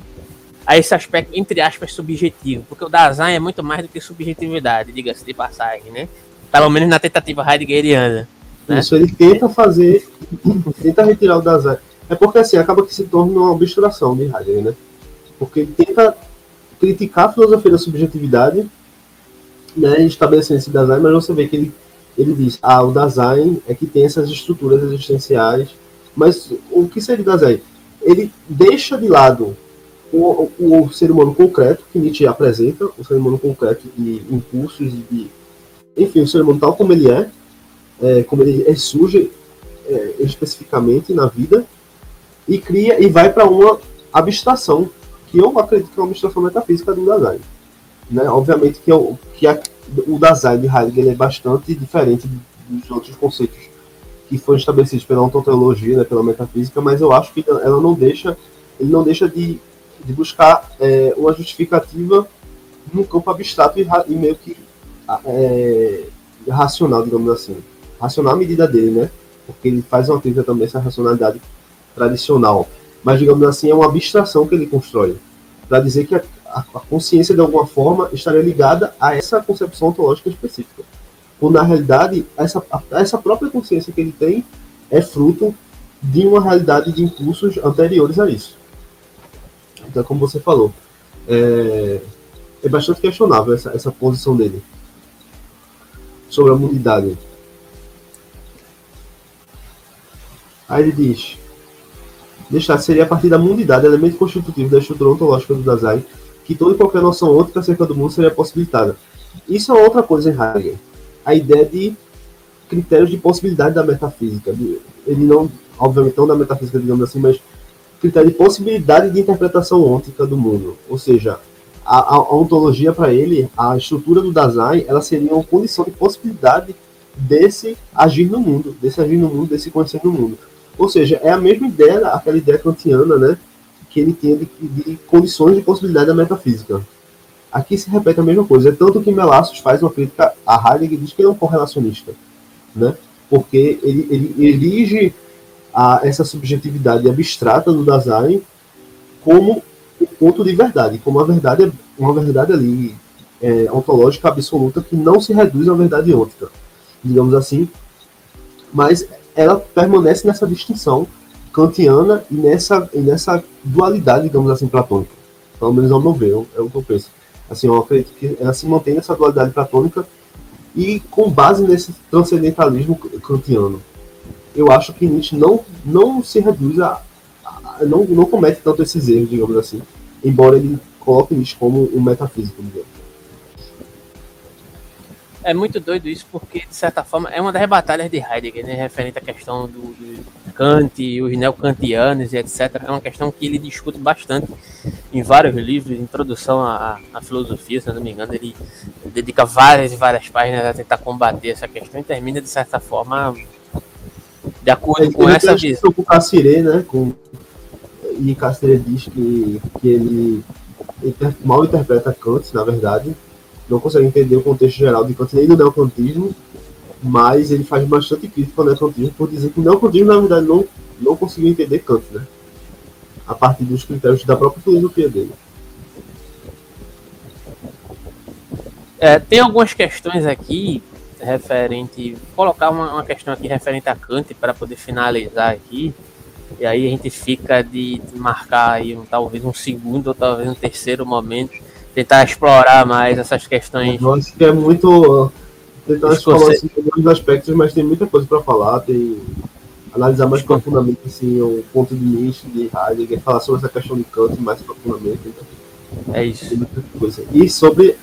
a esse aspecto, entre aspas, subjetivo, porque o Dasein é muito mais do que subjetividade, diga-se de passagem, né? Pelo menos na tentativa heideggeriana. Né? Isso, ele tenta fazer, tenta retirar o Dasein. É porque assim, acaba que se torna uma obsturação de Heidegger, né? Porque ele tenta criticar a filosofia da subjetividade, né, estabelecendo esse Dasein, mas você vê que ele, ele diz, ah, o Dasein é que tem essas estruturas existenciais, mas o que seria o Dasein? Ele deixa de lado o, o, ser humano concreto que Nietzsche apresenta, o ser humano concreto de impulsos de. Enfim, o ser humano tal como ele é, é como ele é, surge é, especificamente na vida, e cria e vai para uma abstração, que eu acredito que é uma abstração metafísica do Dasein. Né? Obviamente que, eu, que a, o Dasein de Heidegger é bastante diferente dos outros conceitos que foram estabelecidos pela ontologia, né, pela metafísica, mas eu acho que ela não deixa, ele não deixa de de buscar é, uma justificativa no campo abstrato e, e meio que é, racional, digamos assim. Racional à medida dele, né? Porque ele faz uma crítica também essa racionalidade tradicional. Mas, digamos assim, é uma abstração que ele constrói. Para dizer que a, a, consciência, de alguma forma, estaria ligada a essa concepção ontológica específica. Quando, na realidade, essa, essa própria consciência que ele tem é fruto de uma realidade de impulsos anteriores a isso. Então, como você falou, é, é bastante questionável essa, essa posição dele sobre a munidade. Aí ele diz: Deixar seria a partir da munidade, elemento constitutivo da estrutura ontológica do Dasein, que toda e qualquer noção outra acerca do mundo seria possibilitada. Isso é outra coisa em Heidegger. A ideia de critérios de possibilidade da metafísica. Ele não, obviamente, não da metafísica, digamos assim, mas critério de possibilidade de interpretação ôntica do mundo. Ou seja, a, a, a ontologia para ele, a estrutura do Dasein, ela seria uma condição de possibilidade desse agir no mundo, desse agir no mundo, desse conhecer no mundo. Ou seja, é a mesma ideia, aquela ideia kantiana, né, que ele tinha de, de condições de possibilidade da metafísica. Aqui se repete a mesma coisa. É tanto que Melassos faz uma crítica a Heidegger e diz que ele é um correlacionista, né? Porque ele, ele erige a essa subjetividade abstrata do Dasein como o ponto de verdade, como a verdade uma verdade ali é, ontológica absoluta que não se reduz à verdade ôntica, digamos assim, mas ela permanece nessa distinção kantiana e nessa, e nessa dualidade, digamos assim, platônica. Pelo menos ao meu ver, é o que eu penso. Assim, eu acredito que ela se mantém nessa dualidade platônica e com base nesse transcendentalismo kantiano eu acho que Nietzsche não, não se reduz a, a, não, não comete tanto esses erros, digamos assim, embora ele coloque Nietzsche como um metafísico, digamos. É muito doido isso, porque, de certa forma, é uma das batalhas de Heidegger, né, referente à questão do, do Kant, os neocantianos e etc. É uma questão que ele discute bastante em vários livros, introdução à, à filosofia, se não me engano, ele dedica várias e várias páginas a tentar combater essa questão e termina, de certa forma, de acordo com essa visão. Com Cassiré, né? Com, e Cassiré diz que, que ele inter, mal interpreta Kant, na verdade. Não consegue entender o contexto geral de Kant nem do neocantismo, mas ele faz bastante crítica ao neocantismo por dizer que o neocantismo, na verdade, não, não conseguiu entender Kant, né? A partir dos critérios da própria filosofia dele. É, tem algumas questões aqui referente. colocar uma, uma questão aqui referente a Kant para poder finalizar aqui. E aí a gente fica de, de marcar aí um, talvez um segundo ou talvez um terceiro momento, tentar explorar mais essas questões. Eu acho que é muito. Tentar explorar assim, alguns aspectos, mas tem muita coisa para falar, tem analisar mais profundamente assim, o ponto de vista de Heidegger, falar sobre essa questão de Kant mais profundamente. Então, é isso. E sobre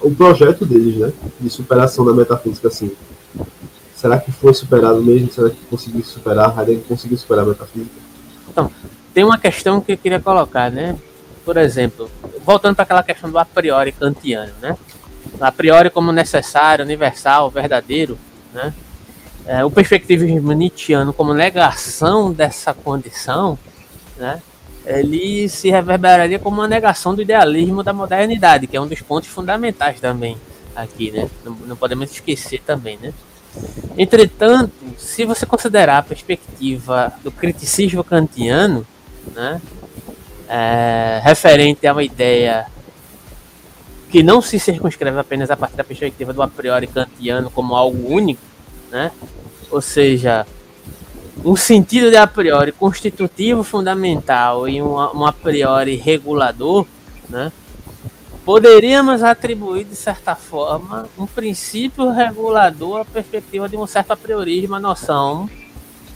o projeto deles, né? De superação da metafísica, assim. Será que foi superado mesmo? Será que conseguiu superar? Heidegger conseguiu superar a metafísica? Então, tem uma questão que eu queria colocar, né? Por exemplo, voltando para aquela questão do a priori kantiano, né? A priori como necessário, universal, verdadeiro, né? é, o perspectivismo nietzschiano como negação dessa condição, né, ele se reverberaria como uma negação do idealismo da modernidade, que é um dos pontos fundamentais também aqui, né? Não, não podemos esquecer também, né? Entretanto, se você considerar a perspectiva do criticismo kantiano, né, é, referente a uma ideia que não se circunscreve apenas a partir da perspectiva do a priori kantiano como algo único, né? Ou seja, um sentido de a priori constitutivo fundamental e um, um a priori regulador, né? Poderíamos atribuir, de certa forma, um princípio regulador à perspectiva de um certo a priorismo, a noção,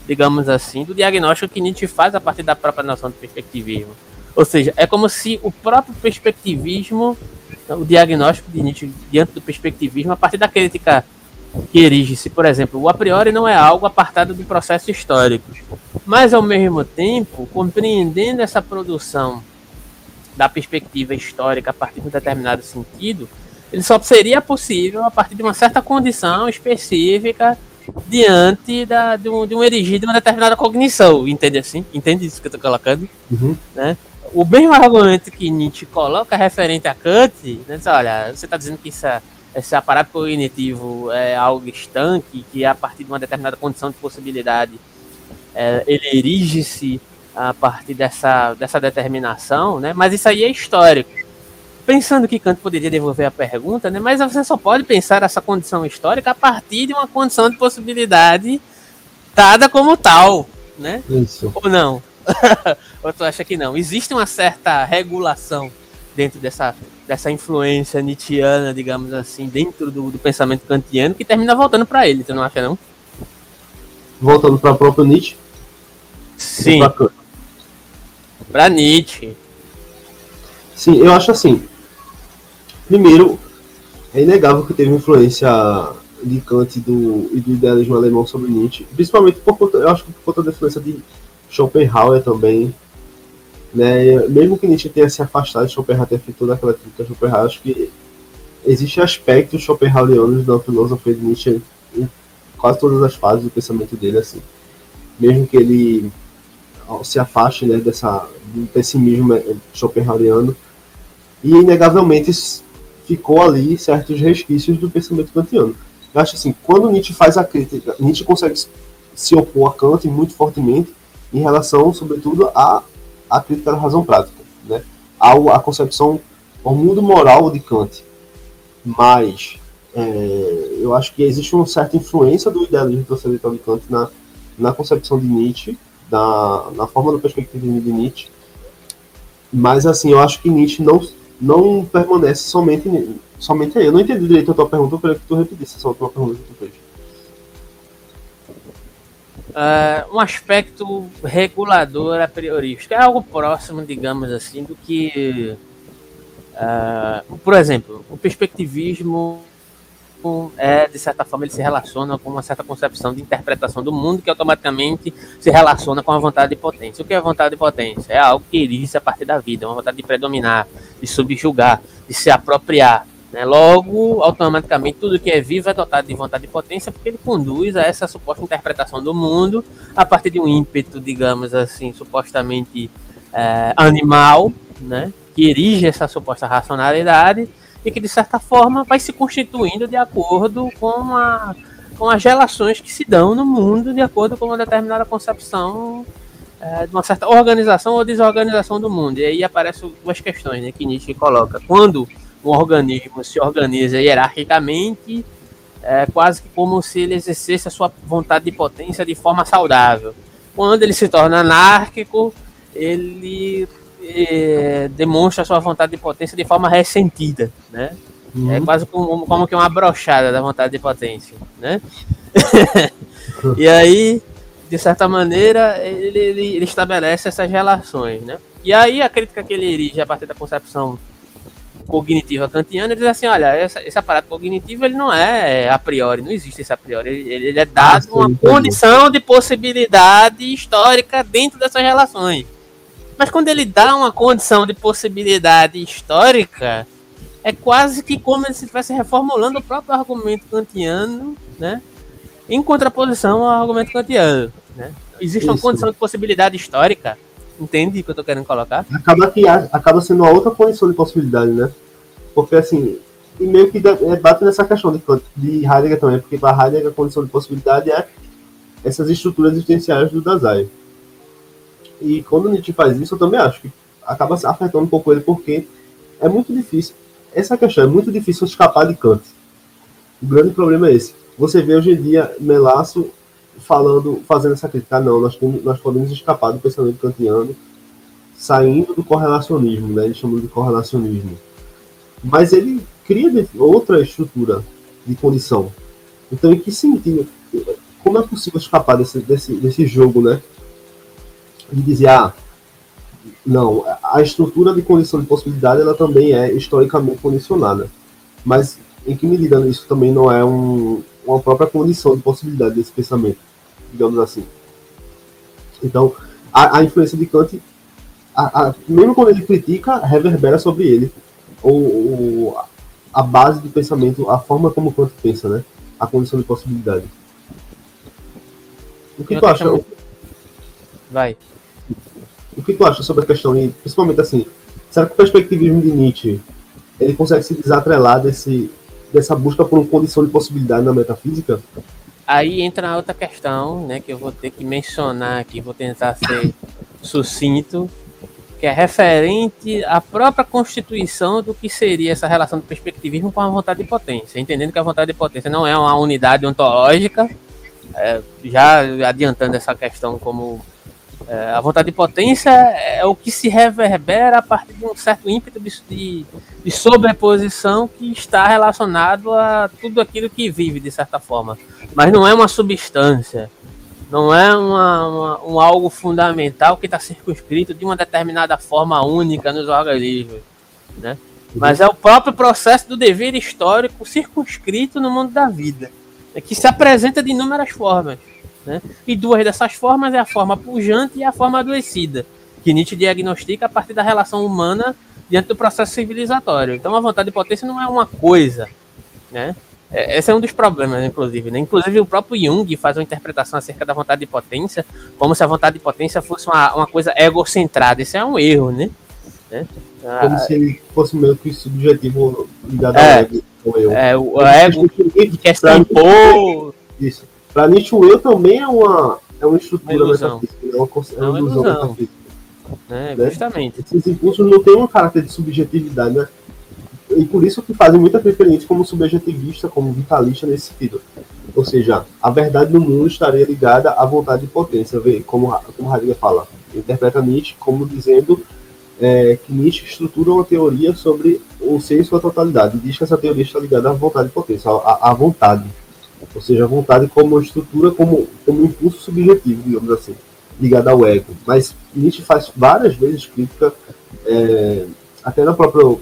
digamos assim, do diagnóstico que Nietzsche faz a partir da própria noção de perspectivismo. Ou seja, é como se o próprio perspectivismo, o diagnóstico de Nietzsche diante do perspectivismo, a partir da crítica que erige-se, por exemplo, o a priori não é algo apartado do processo histórico, mas ao mesmo tempo, compreendendo essa produção da perspectiva histórica a partir de um determinado sentido, ele só seria possível a partir de uma certa condição específica diante da, de, um, de um erigir de uma determinada cognição, entende assim? Entende isso que eu estou colocando? Uhum. Né? O mesmo argumento que Nietzsche coloca referente a Kant, né, diz, olha, você está dizendo que é esse aparato cognitivo é algo estanque, que a partir de uma determinada condição de possibilidade é, ele erige-se a partir dessa, dessa determinação, né? mas isso aí é histórico. Pensando que Kant poderia devolver a pergunta, né? mas você só pode pensar essa condição histórica a partir de uma condição de possibilidade dada como tal, né? Isso. Ou não? Ou tu acha que não? Existe uma certa regulação dentro dessa dessa influência nietzschiana, digamos assim, dentro do, do pensamento kantiano, que termina voltando para ele, você não acha não? Voltando para o próprio Nietzsche? Sim. Para Nietzsche. Sim, eu acho assim. Primeiro, é inegável que teve influência de Kant do, e do idealismo alemão sobre Nietzsche, principalmente por conta, eu acho que por conta da influência de Schopenhauer também, né? Mesmo que Nietzsche tenha se afastado de Schopenhauer, ter feito toda aquela crítica a Schopenhauer, acho que existem aspectos schopenhauerianos da filosofia de Nietzsche em quase todas as fases do pensamento dele, assim. Mesmo que ele se afaste né, dessa, do pessimismo eh, schopenhaueriano, e inegavelmente ficou ali certos resquícios do pensamento kantiano. Eu acho assim, quando Nietzsche faz a crítica, Nietzsche consegue se opor a Kant muito fortemente em relação, sobretudo, a a crítica da razão prática, né? ao, a concepção, ao mundo moral de Kant. Mas é, eu acho que existe uma certa influência do idealismo transcendental de Kant na, na concepção de Nietzsche, na, na forma do perspectivismo de Nietzsche. Mas, assim, eu acho que Nietzsche não, não permanece somente, somente aí. Eu não entendi direito a tua pergunta, eu queria que tu repetisse essa última pergunta que tu fez uh, um aspecto regulador a priorista. É algo próximo, digamos assim, do que, uh, por exemplo, o perspectivismo é, de certa forma, ele se relaciona com uma certa concepção de interpretação do mundo que automaticamente se relaciona com a vontade de potência. O que é a vontade de potência? É algo que existe a partir da vida, uma vontade de predominar, de subjugar, de se apropriar. Né? Logo, automaticamente, tudo que é vivo é dotado de vontade e potência, porque ele conduz a essa suposta interpretação do mundo a partir de um ímpeto, digamos assim, supostamente é, animal, né? que erige essa suposta racionalidade e que, de certa forma, vai se constituindo de acordo com, a, com as relações que se dão no mundo, de acordo com uma determinada concepção é, de uma certa organização ou desorganização do mundo. E aí aparecem duas questões né, que Nietzsche coloca. Quando um organismo se organiza hierarquicamente, é quase que como se ele exercesse a sua vontade de potência de forma saudável. Quando ele se torna anárquico, ele é, demonstra a sua vontade de potência de forma ressentida, né? Uhum. É quase como, como que uma brochada da vontade de potência, né? e aí, de certa maneira, ele, ele, ele, estabelece essas relações, né? E aí a crítica que ele erige a partir da concepção cognitiva kantiana diz assim, olha, essa, esse aparato cognitivo ele não é a priori, não existe esse a priori, ele, ele é dado ah, uma condição de possibilidade histórica dentro dessas relações. Mas quando ele dá uma condição de possibilidade histórica, é quase que como se estivesse reformulando o próprio argumento kantiano, né? em contraposição ao argumento kantiano. Né? Existe Isso. uma condição de possibilidade histórica, entende o que eu estou querendo colocar? Acaba, que, acaba sendo uma outra condição de possibilidade, né? Porque assim, e meio que é, bate nessa questão de, de Heidegger também, porque para Heidegger a condição de possibilidade é essas estruturas existenciais do Dasein. E quando Nietzsche faz isso, eu também acho que acaba afetando um pouco ele, porque é muito difícil. Essa questão é muito difícil escapar de Kant. O grande problema é esse. Você vê hoje em dia Melasso falando, fazendo essa crítica. Ah, não, nós, temos, nós podemos escapar do pensamento kantiano saindo do correlacionismo, né? Ele chama de correlacionismo. Mas ele cria outra estrutura de condição. Então, em que sentido? Como é possível escapar desse, desse, desse jogo, né? De dizer, ah, não, a estrutura de condição de possibilidade ela também é historicamente condicionada. Mas em que medida isso também não é um, uma própria condição de possibilidade desse pensamento, digamos assim? Então, a, a influência de Kant, a, a, mesmo quando ele critica, reverbera sobre ele. Ou, a base do pensamento, a forma como Kant pensa, né? A condição de possibilidade. O que tu acha? Vai. O que tu acha sobre a questão, e principalmente assim, será que o perspectivismo de Nietzsche ele consegue se desatrelar desse, dessa busca por uma condição de possibilidade na metafísica? Aí entra a outra questão, né, que eu vou ter que mencionar aqui, vou tentar ser sucinto, que é referente à própria constituição do que seria essa relação do perspectivismo com a vontade de potência, entendendo que a vontade de potência não é uma unidade ontológica, é, já adiantando essa questão como é, a vontade de potência é o que se reverbera a partir de um certo ímpeto de, de, de, sobreposição que está relacionado a tudo aquilo que vive, de certa forma. Mas não é uma substância, não é uma, uma um algo fundamental que está circunscrito de uma determinada forma única nos organismos. Né? Mas é o próprio processo do dever histórico circunscrito no mundo da vida, né? que se apresenta de inúmeras formas. Né? E duas dessas formas é a forma pujante e a forma adoecida, que Nietzsche diagnostica a partir da relação humana diante do processo civilizatório. Então a vontade de potência não é uma coisa, né? É, esse é um dos problemas, inclusive. Né? Inclusive, o próprio Jung faz uma interpretação acerca da vontade de potência, como se a vontade de potência fosse uma, uma coisa egocentrada. Isso é um erro, né? né? Como ah, se ele fosse meio que subjetivo ligado é, ao ego. Eu. É, o ego que quer se impor. Isso. Para Nietzsche, o eu também é uma, é uma estrutura uma metafísica, é uma, é uma, ilusão, metafísica. É, né? Justamente. Esses impulsos não têm um caráter de subjetividade, né? E por isso que fazem muita preferência como subjetivista, como vitalista nesse sentido. Ou seja, a verdade do mundo estaria ligada à vontade de potência, vê, como, como Heidegger fala. Interpreta Nietzsche como dizendo é, que Nietzsche estrutura uma teoria sobre o ser em sua totalidade. Diz que essa teoria está ligada à vontade de potência, à, à vontade ou seja, a vontade como estrutura, como, como impulso subjetivo, digamos assim, ligado ao ego. Mas Nietzsche faz várias vezes crítica, é, até na própria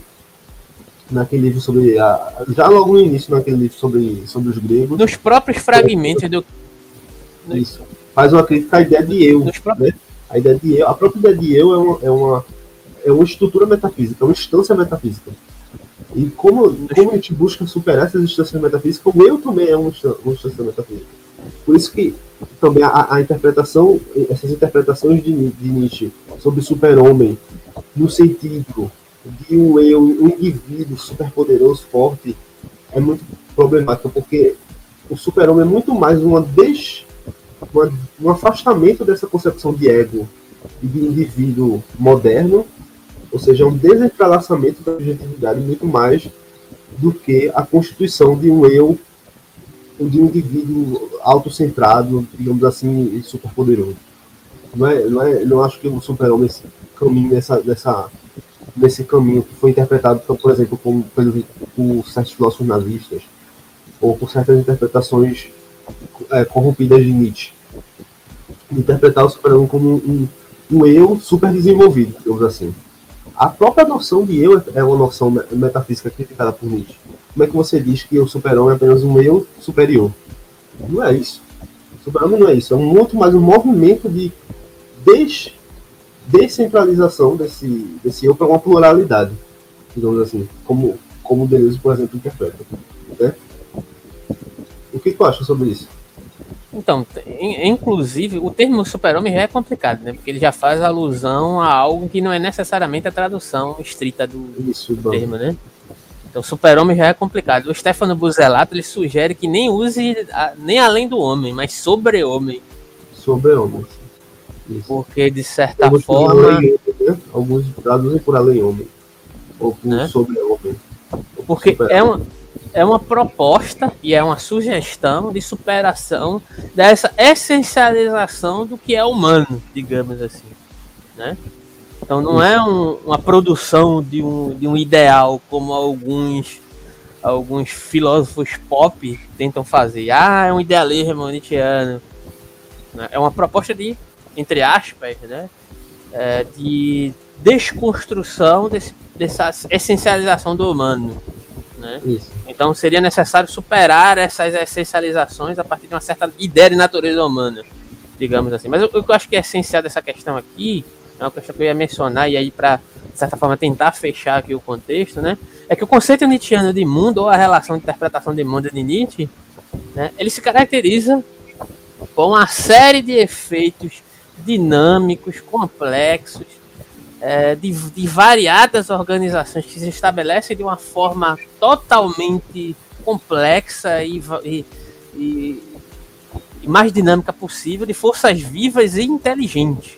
naquele livro sobre a, já logo no início naquele livro sobre, sobre os gregos nos próprios fragmentos do isso faz uma crítica à ideia de eu próprios... né? a ideia de eu a própria ideia de eu é uma, é uma é uma estrutura metafísica é uma instância metafísica e como, como a gente busca superar essas instâncias metafísicas, o eu também é uma instância metafísica. Por isso que também a, a interpretação, essas interpretações de, de Nietzsche sobre o super-homem, no sentido de um eu, um indivíduo superpoderoso, forte, é muito problemática, porque o super-homem é muito mais uma des, uma, um afastamento dessa concepção de ego e de indivíduo moderno ou seja, é um desentralaçamento da objetividade muito mais do que a constituição de um eu, de um indivíduo autocentrado, digamos assim, superpoderoso. Não, é, não, é, não acho que o super-homem caminhe nessa, nessa, nesse caminho que foi interpretado, por exemplo, como, pelo, por certos filósofos nazistas, ou por certas interpretações é, corrompidas de Nietzsche. Interpretar o super-homem como um, um eu super desenvolvido, digamos assim. A própria noção de eu é uma noção metafísica criticada por Nietzsche. Como é que você diz que o super-homem é apenas um eu superior? Não é isso. O super-homem não é isso. É muito mais um movimento de des descentralização desse, desse eu para uma pluralidade, digamos assim, como, como Deleuze, por exemplo, interpreta. Né? O que tu acha sobre isso? Então, inclusive, o termo super-homem já é complicado, né? Porque ele já faz alusão a algo que não é necessariamente a tradução estrita do Isso, termo, né? Então, super-homem já é complicado. O Stefano Buzellato, ele sugere que nem use a, nem além do homem, mas sobre-homem. Sobre-homem. Porque, de certa Alguns forma... Além, né? Alguns traduzem por além-homem. Ou por né? sobre-homem. Porque é uma é uma proposta e é uma sugestão de superação dessa essencialização do que é humano, digamos assim, né? Então não é um, uma produção de um, de um ideal como alguns alguns filósofos pop tentam fazer. Ah, é um idealismo nietzscheano. Né? É uma proposta de, entre aspas, né? É, de desconstrução desse, dessa essencialização do humano. Né? Então seria necessário superar essas essencializações a partir de uma certa ideia de natureza humana, digamos assim. Mas o que eu acho que é essencial dessa questão aqui, é uma questão que eu ia mencionar e aí para, de certa forma, tentar fechar aqui o contexto, né? É que o conceito nietzscheano de mundo, ou a relação de interpretação de mundo de Nietzsche, né, ele se caracteriza por uma série de efeitos dinâmicos, complexos, é, de, de, variadas organizações que se estabelecem de uma forma totalmente complexa e, e, e, mais dinâmica possível, de forças vivas e inteligentes,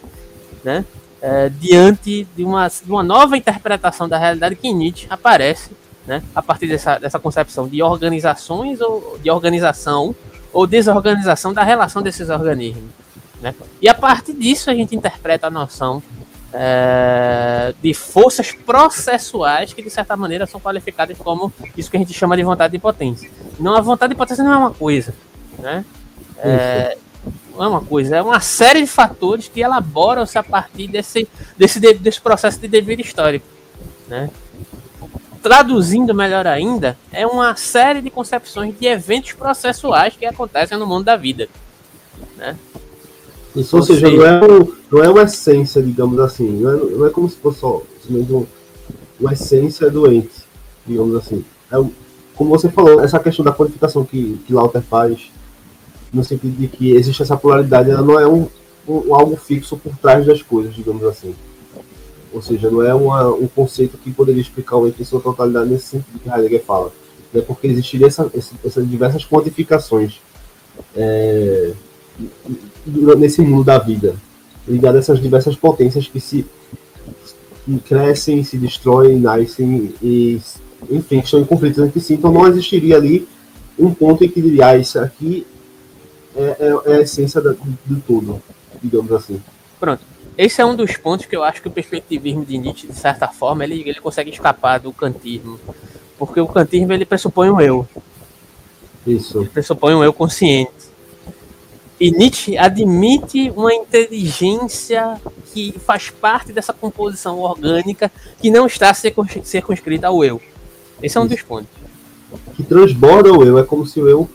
né? É, diante de uma, de uma nova interpretação da realidade que Nietzsche aparece né, a partir dessa, dessa concepção de organizações ou de organização ou desorganização da relação desses organismos. Né? E a partir disso a gente interpreta a noção é, de forças processuais que, de certa maneira, são qualificadas como isso que a gente chama de vontade de potência. Não, a vontade de potência não é uma coisa, né? É, não é uma coisa, é uma série de fatores que elaboram-se a partir desse, desse, desse processo de dever histórico, né? Traduzindo melhor ainda, é uma série de concepções de eventos processuais que acontecem no mundo da vida, né? Isso, ou, seja, não é, um, não é uma essência, digamos assim. Não é, não é como se fosse só um, uma essência doente, digamos assim. É, como você falou, essa questão da qualificação que, que Lauter faz, no sentido de que existe essa polaridade, ela não é um, um, algo fixo por trás das coisas, digamos assim. Ou seja, não é uma, um conceito que poderia explicar o ente em sua totalidade nesse sentido que Heidegger fala. Né? Porque existiria essa, essas diversas quantificações. É, nesse mundo da vida, ligado a essas diversas potências que se que crescem, se destroem, nascem e, enfim, estão em conflitos entre si. Então não existiria ali um ponto em que diria, ah, isso aqui é, é, é a essência do, do todo, digamos assim. Pronto. Esse é um dos pontos que eu acho que o perspectivismo de Nietzsche, de certa forma, ele, ele consegue escapar do kantismo. Porque o kantismo ele pressupõe um eu. Isso. Ele pressupõe um eu consciente. E Nietzsche admite uma inteligência que faz parte dessa composição orgânica que não está circunscrita ao eu. Esse é um dos pontos. Que transborda o eu, é como se o eu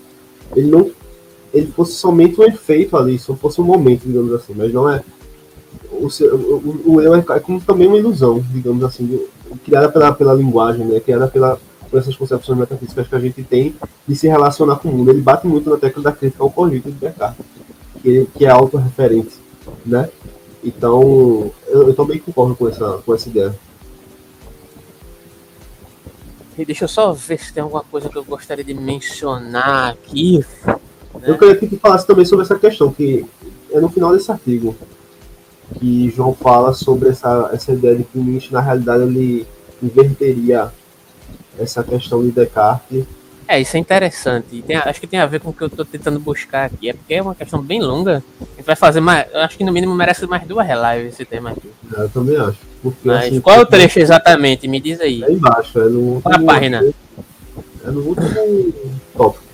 ele não ele fosse somente um efeito ali, só fosse um momento, digamos assim, mas não é. O, o, o eu é, é, como também uma ilusão, digamos assim, criada pela, pela linguagem, né? Criada pela, por essas concepções metafísicas que a gente tem de se relacionar com o mundo. Ele bate muito na tecla da crítica ao cogito de Descartes, que, que é autorreferente, né? Então, eu, eu também concordo com essa, com essa ideia. E deixa eu só ver se tem alguma coisa que eu gostaria de mencionar aqui. Né? Eu queria que falasse também sobre essa questão, que é no final desse artigo que João fala sobre essa, essa ideia de que o Nietzsche, na realidade, ele inverteria essa questão de Descartes. É, isso é interessante. Tem, acho que tem a ver com o que eu estou tentando buscar aqui. É porque é uma questão bem longa. A gente vai fazer mais. Eu acho que no mínimo merece mais duas relives esse tema aqui. É, eu também acho. Porque, Mas assim, qual é o trecho exatamente? Me diz aí. É embaixo, é no último. Qual a página? É no último tópico.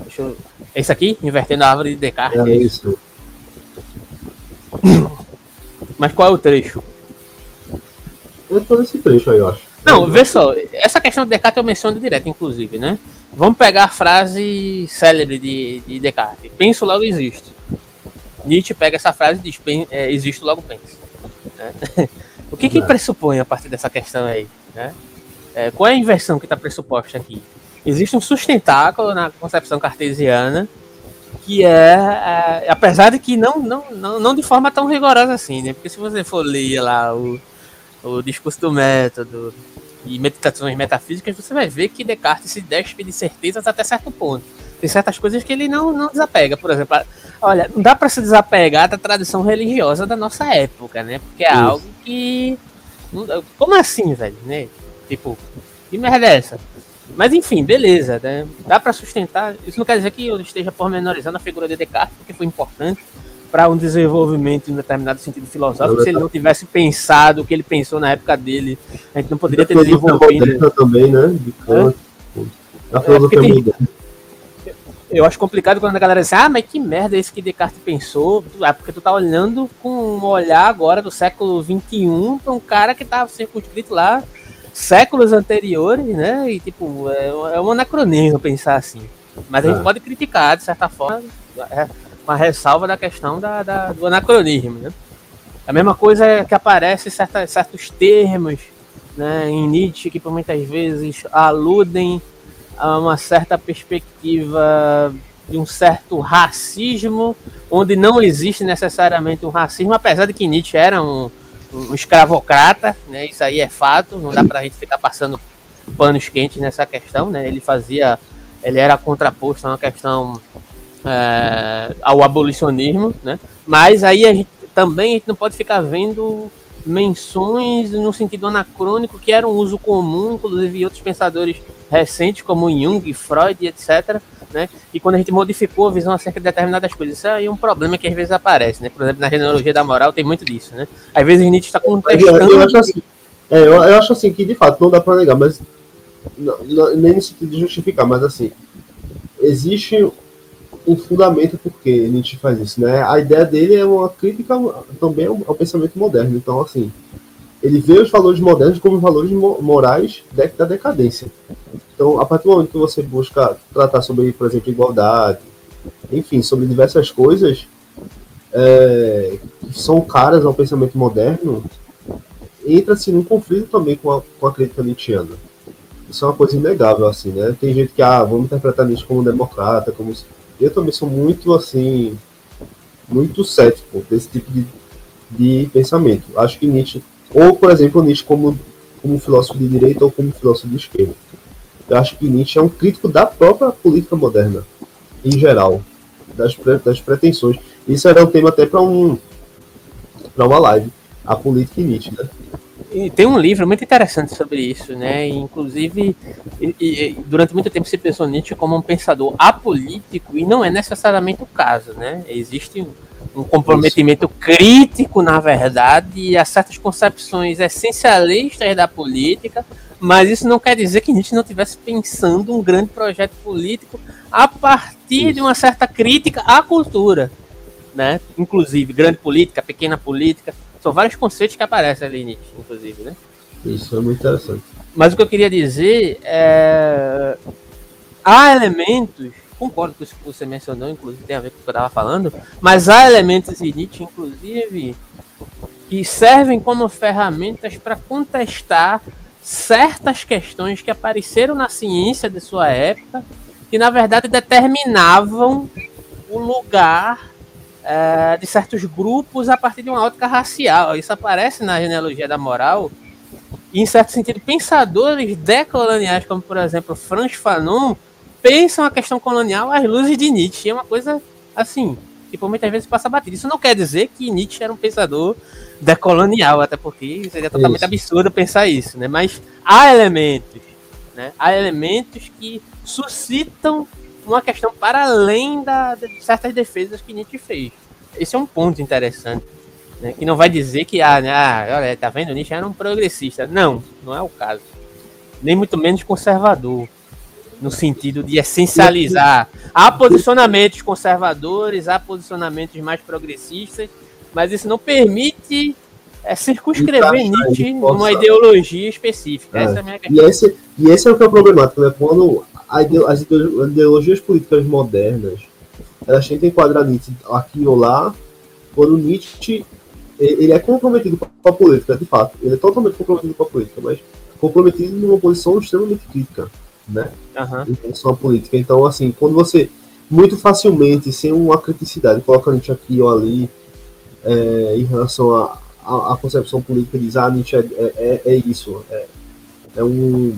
Deixa eu. Esse aqui? Invertendo a árvore de Descartes. É isso. Mas qual é o trecho? É todo esse trecho aí, eu acho. Não, vê só, essa questão de Descartes eu menciono direto, inclusive, né? Vamos pegar a frase célebre de, de Descartes: penso, logo existo. Nietzsche pega essa frase e diz: é, existo, logo penso. Né? o que, que pressupõe a partir dessa questão aí? Né? É, qual é a inversão que está pressuposta aqui? Existe um sustentáculo na concepção cartesiana que é, é, apesar de que não, não, não, não de forma tão rigorosa assim, né? Porque se você for ler lá o, o discurso do método e meditações metafísicas, você vai ver que Descartes se despe de certezas até certo ponto. Tem certas coisas que ele não, não desapega. Por exemplo, olha, não dá para se desapegar da tradição religiosa da nossa época, né? Porque é Isso. algo que. Como assim, velho? Né? Tipo, que merda é essa? Mas enfim, beleza, né? Dá para sustentar. Isso não quer dizer que eu esteja pormenorizando a figura de Descartes, porque foi importante para um desenvolvimento em um determinado sentido filosófico. Se ele não tivesse pensado o que ele pensou na época dele, a gente não poderia ter desenvolvido. também, né? De Kant, a filosofia é, eu acho complicado quando a galera diz, ah, mas que merda é esse que Descartes pensou? É porque tu tá olhando com um olhar agora do século XXI para um cara que tava circunscrito lá séculos anteriores, né? E tipo, é, é um anacronismo pensar assim. Mas a gente é. pode criticar, de certa forma, é, com a ressalva da questão da, da, do anacronismo, né? A mesma coisa que aparece certa, certos termos né, em Nietzsche que por muitas vezes aludem a uma certa perspectiva de um certo racismo, onde não existe necessariamente um racismo, apesar de que Nietzsche era um, um escravocrata, né? Isso aí é fato, não dá para a gente ficar passando panos quentes nessa questão, né? Ele fazia, ele era contraposto a uma questão é, ao abolicionismo, né? Mas aí a gente também a gente não pode ficar vendo menções no sentido anacrônico que era um uso comum, inclusive outros pensadores recentes como Jung, Freud, etc né? E quando a gente modificou a visão acerca de determinadas coisas, isso aí é um problema que às vezes aparece, né? Por exemplo, na genealogia da moral tem muito disso, né? Às vezes Nietzsche está contestando... Eu, eu, acho assim, é, eu, eu, acho assim que, de fato, não dá para negar, mas não, não, nem no sentido de justificar, mas assim, existe um fundamento por que Nietzsche faz isso, né? A ideia dele é uma crítica também ao, pensamento moderno, então, assim, ele vê os valores modernos como valores morais da decadência. Então, a partir do momento que você busca tratar sobre, por exemplo, igualdade, enfim, sobre diversas coisas é, que são caras ao pensamento moderno, entra-se num conflito também com a, com a crítica nietzschiana. Isso é uma coisa inegável, assim, né? Tem gente que, ah, vamos interpretar Nietzsche como democrata, como... Eu também sou muito, assim, muito cético desse tipo de, de pensamento. Acho que Nietzsche ou, por exemplo, Nietzsche como, como filósofo de direita ou como filósofo de esquerda. Eu acho que Nietzsche é um crítico da própria política moderna, em geral, das, das pretensões. Isso era um tema até para um, uma live, a política e Nietzsche, né? Tem um livro muito interessante sobre isso, né? Inclusive, e, e, durante muito tempo se pensou Nietzsche como um pensador apolítico, e não é necessariamente o caso, né? Existe um comprometimento Isso. crítico, na verdade, a certas concepções essencialistas da política, mas isso não quer dizer que Nietzsche não estivesse pensando um grande projeto político a partir isso. de uma certa crítica à cultura, né? Inclusive, grande política, pequena política, são vários conceitos que aparecem ali em Nietzsche, inclusive, né? Isso é muito interessante. Mas o que eu queria dizer é há elementos concordo com isso que você mencionou, inclusive tem a ver com o que eu estava falando, mas há elementos em Nietzsche, inclusive, que servem como ferramentas para contestar certas questões que apareceram na ciência de sua época, que na verdade determinavam o lugar é, de certos grupos a partir de uma ótica racial. Isso aparece na genealogia da moral. E, em certo sentido, pensadores decoloniais, como por exemplo Franz Fanon, pensam a questão colonial às luzes de Nietzsche. É uma coisa assim, tipo, muitas vezes passa batido. Isso não quer dizer que Nietzsche era um pensador decolonial, até porque seria totalmente isso. absurdo pensar isso, né? Mas há elementos, né? Há elementos que suscitam uma questão para além da, de certas defesas que Nietzsche fez. Esse é um ponto interessante. Né? Que não vai dizer que, ah, né, ah, olha, tá vendo, Nietzsche era um progressista. Não, não é o caso. Nem muito menos conservador no sentido de essencializar. Há posicionamentos conservadores, há posicionamentos mais progressistas, mas isso não permite é, circunscrever Nietzsche numa ideologia específica. É. Essa é a minha questão. E esse, e esse é o que é o problemático, né? Quando as ideologias políticas modernas elas tentam enquadrar Nietzsche aqui ou lá, quando Nietzsche ele é comprometido com a política, de fato. Ele é totalmente comprometido com a política, mas comprometido numa posição extremamente crítica né? Uhum. Em relação à política. Então, assim, quando você muito facilmente, sem uma criticidade, coloca Nietzsche aqui ou ali, é, em relação à a, a, concepção política, diz, ah, Nietzsche é, é, é, é isso, é, é, um,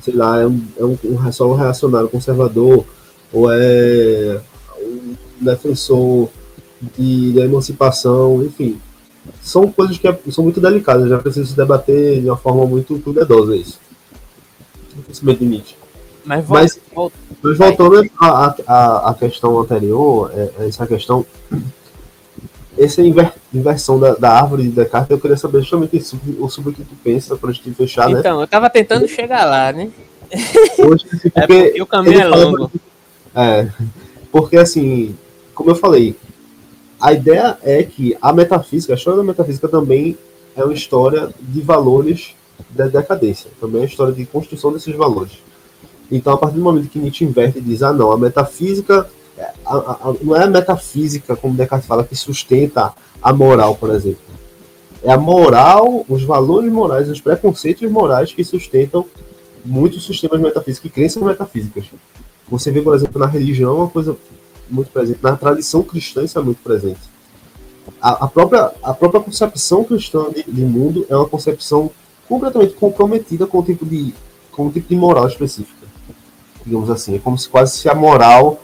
sei lá, é um, é um, um só um reacionário conservador, ou é um defensor de, de emancipação, enfim. São coisas que é, são muito delicadas, já precisa se debater de uma forma muito cuidadosa isso. De Nietzsche. Mas, mas, mas voltando à a, a, questão anterior, é, essa questão, essa inver, inversão da, da, árvore de Descartes, eu queria saber justamente sobre, sobre o que tu pensa para a gente fechar, né? Então, eu estava tentando chegar lá, né? Hoje, porque, é porque o caminho é longo. É, porque assim, como eu falei, a ideia é que a metafísica, a história da metafísica também é uma história de valores da decadência, também é uma história de construção desses valores. Então, a partir do momento que Nietzsche inverte e diz, ah, não, a metafísica é, a, a, não é a metafísica, como Descartes fala, que sustenta a moral, por exemplo. É a moral, os valores morais, os preconceitos morais que sustentam muitos sistemas metafísicos e crenças metafísicas. Você vê, por exemplo, na religião uma coisa muito presente, na tradição cristã isso é muito presente. A, a própria, a própria concepção cristã de, de, mundo é uma concepção completamente comprometida com o tipo de, com o tipo de moral específica. Digamos assim, é como se quase se a moral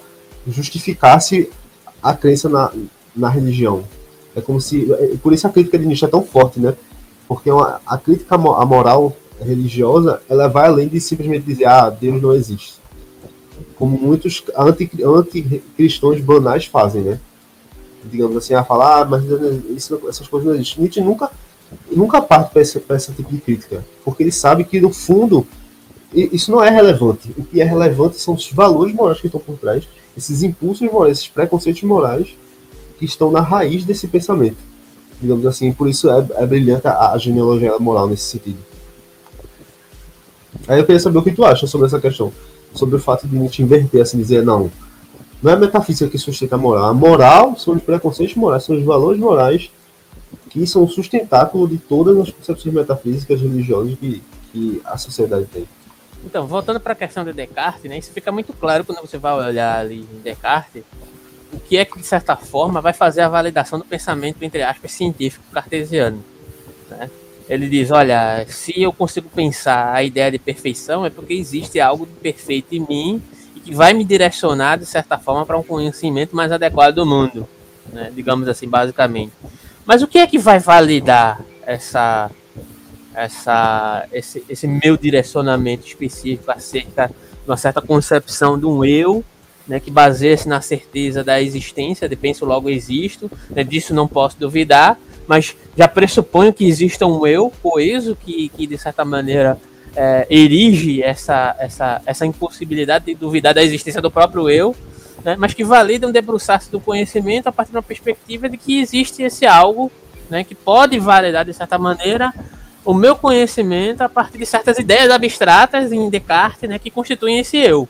justificasse a crença na, na religião. É como se. É, por isso a crítica de Nietzsche é tão forte, né? Porque uma, a crítica à moral religiosa ela vai além de simplesmente dizer, ah, Deus não existe como muitos anticristãos anti banais fazem, né? Digamos assim, a falar, ah, mas isso, essas coisas não existem. Nietzsche nunca, nunca parte para esse, esse tipo de crítica, porque ele sabe que, no fundo, isso não é relevante. O que é relevante são os valores morais que estão por trás, esses impulsos morais, esses preconceitos morais que estão na raiz desse pensamento. Digamos assim, por isso é, é brilhante a, a genealogia moral nesse sentido. Aí eu queria saber o que tu acha sobre essa questão sobre o fato de Nietzsche inverter, assim, dizer, não, não é a metafísica que sustenta a moral. A moral são os preconceitos morais, são os valores morais que são o sustentáculo de todas as concepções metafísicas religiosas que, que a sociedade tem. Então, voltando para a questão de Descartes, né, isso fica muito claro quando você vai olhar ali em Descartes, o que é que, de certa forma, vai fazer a validação do pensamento, entre aspas, científico cartesiano. Né? Ele diz: Olha, se eu consigo pensar a ideia de perfeição, é porque existe algo de perfeito em mim e que vai me direcionar, de certa forma, para um conhecimento mais adequado do mundo. Né? Digamos assim, basicamente. Mas o que é que vai validar essa, essa, esse, esse meu direcionamento específico acerca de uma certa concepção de um eu né, que baseia-se na certeza da existência, de penso logo existo, né, disso não posso duvidar, mas já pressuponho que exista um eu coeso que, que de certa maneira, é, erige essa, essa, essa impossibilidade de duvidar da existência do próprio eu, né, mas que valida um debruçar-se do conhecimento a partir uma perspectiva de que existe esse algo né, que pode validar, de certa maneira, o meu conhecimento a partir de certas ideias abstratas em Descartes né, que constituem esse eu.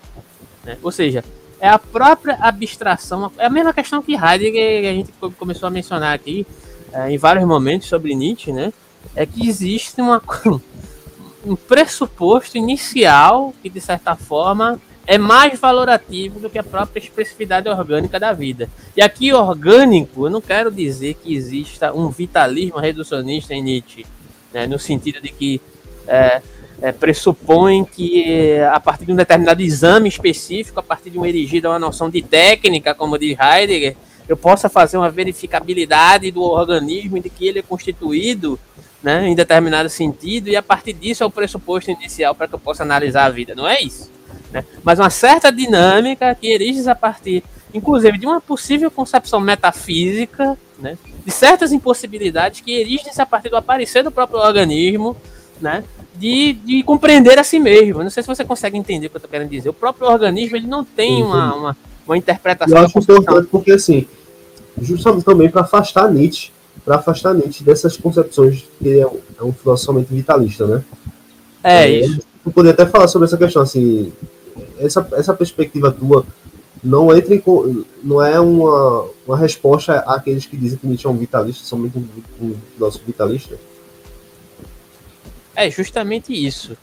Né? Ou seja, é a própria abstração, é a mesma questão que Heidegger, a gente começou a mencionar aqui, é, em vários momentos sobre Nietzsche, né? É que existe uma, um pressuposto inicial que, de certa forma, é mais valorativo do que a própria expressividade orgânica da vida. E aqui, orgânico, eu não quero dizer que exista um vitalismo reducionista em Nietzsche, né? no sentido de que é, é, pressupõe que, a partir de um determinado exame específico, a partir de um erigido a uma noção de técnica, como diz Heidegger, eu possa fazer uma verificabilidade do organismo de que ele é constituído né, em determinado sentido, e a partir disso é o pressuposto inicial para que eu possa analisar a vida. Não é isso. Né? Mas uma certa dinâmica que erige a partir, inclusive, de uma possível concepção metafísica, né, de certas impossibilidades que erigem-se a partir do aparecer do próprio organismo, né, de, de compreender a si mesmo. Não sei se você consegue entender o que eu estou querendo dizer. O próprio organismo ele não tem uma, uma uma interpretação. Eu acho importante porque, assim, justamente também para afastar Nietzsche, para afastar Nietzsche dessas concepções que é um, é um filósofo somente vitalista, né? É, é isso. Eu poderia até falar sobre essa questão, assim, essa, essa perspectiva tua não entra em, não é uma, uma resposta àqueles que dizem que Nietzsche é um vitalista, somente um, um filósofo vitalista. É justamente isso.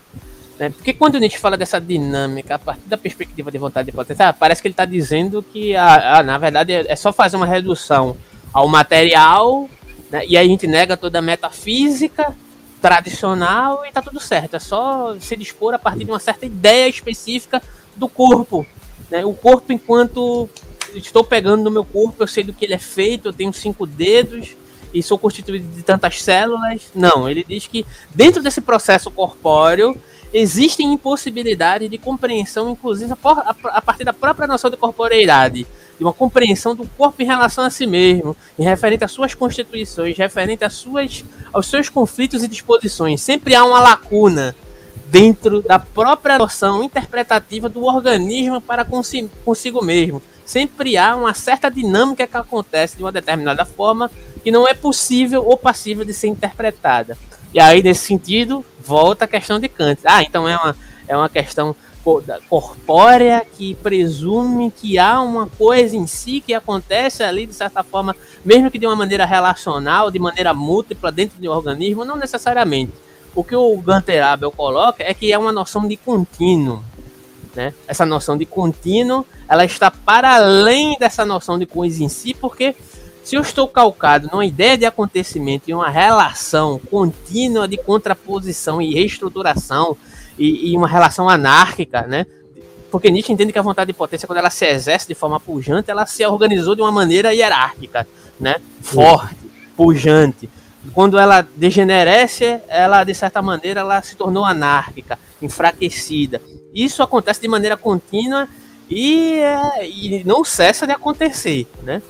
Né? Porque quando Nietzsche fala dessa dinâmica a partir da perspectiva de vontade e potência, parece que ele está dizendo que, ah, na verdade, é só fazer uma redução ao material, né? e aí a gente nega toda a metafísica tradicional e está tudo certo. É só se dispor a partir de uma certa ideia específica do corpo. Né? O corpo, enquanto estou pegando no meu corpo, eu sei do que ele é feito, eu tenho cinco dedos, e sou constituído de tantas células. Não, ele diz que dentro desse processo corpóreo existem impossibilidades de compreensão, inclusive a partir da própria noção de corporeidade, de uma compreensão do corpo em relação a si mesmo, em referente às suas constituições, referente às suas, aos seus conflitos e disposições. Sempre há uma lacuna dentro da própria noção interpretativa do organismo para consigo, mesmo. Sempre há uma certa dinâmica que acontece de uma determinada forma que não é possível ou passível de ser interpretada. E aí, nesse sentido, volta a questão de Kant. Ah, então é uma, é uma questão corpórea que presume que há uma coisa em si que acontece ali, de certa forma, mesmo que de uma maneira relacional, de maneira múltipla dentro de um organismo, não necessariamente. O que o Gunter Abel coloca é que é uma noção de contínuo. Né? Essa noção de contínuo, ela está para além dessa noção de coisa em si, porque se eu estou calcado numa ideia de acontecimento e uma relação contínua de contraposição e reestruturação e, e, uma relação anárquica, né? Porque Nietzsche entende que a vontade de potência, quando ela se exerce de forma pujante, ela se organizou de uma maneira hierárquica, né? Forte, pujante. Quando ela degenerece, ela, de certa maneira, ela se tornou anárquica, enfraquecida. Isso acontece de maneira contínua e, é, e não cessa de acontecer, né?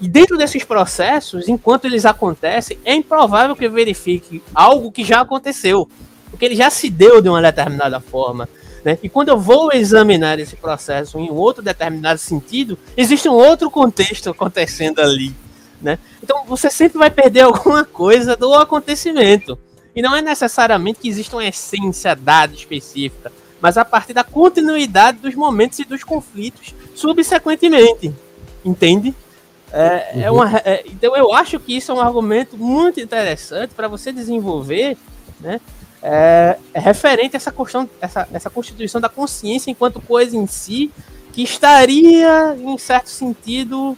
E dentro desses processos, enquanto eles acontecem, é improvável que verifique algo que já aconteceu, porque ele já se deu de uma determinada forma. Né? E quando eu vou examinar esse processo em um outro determinado sentido, existe um outro contexto acontecendo ali. Né? Então você sempre vai perder alguma coisa do acontecimento. E não é necessariamente que exista uma essência dada específica, mas a partir da continuidade dos momentos e dos conflitos subsequentemente. Entende? É, é uhum. uma, é, então eu acho que isso é um argumento muito interessante para você desenvolver, né? É, é, referente a essa questão, essa, essa constituição da consciência enquanto coisa em si, que estaria, em certo sentido,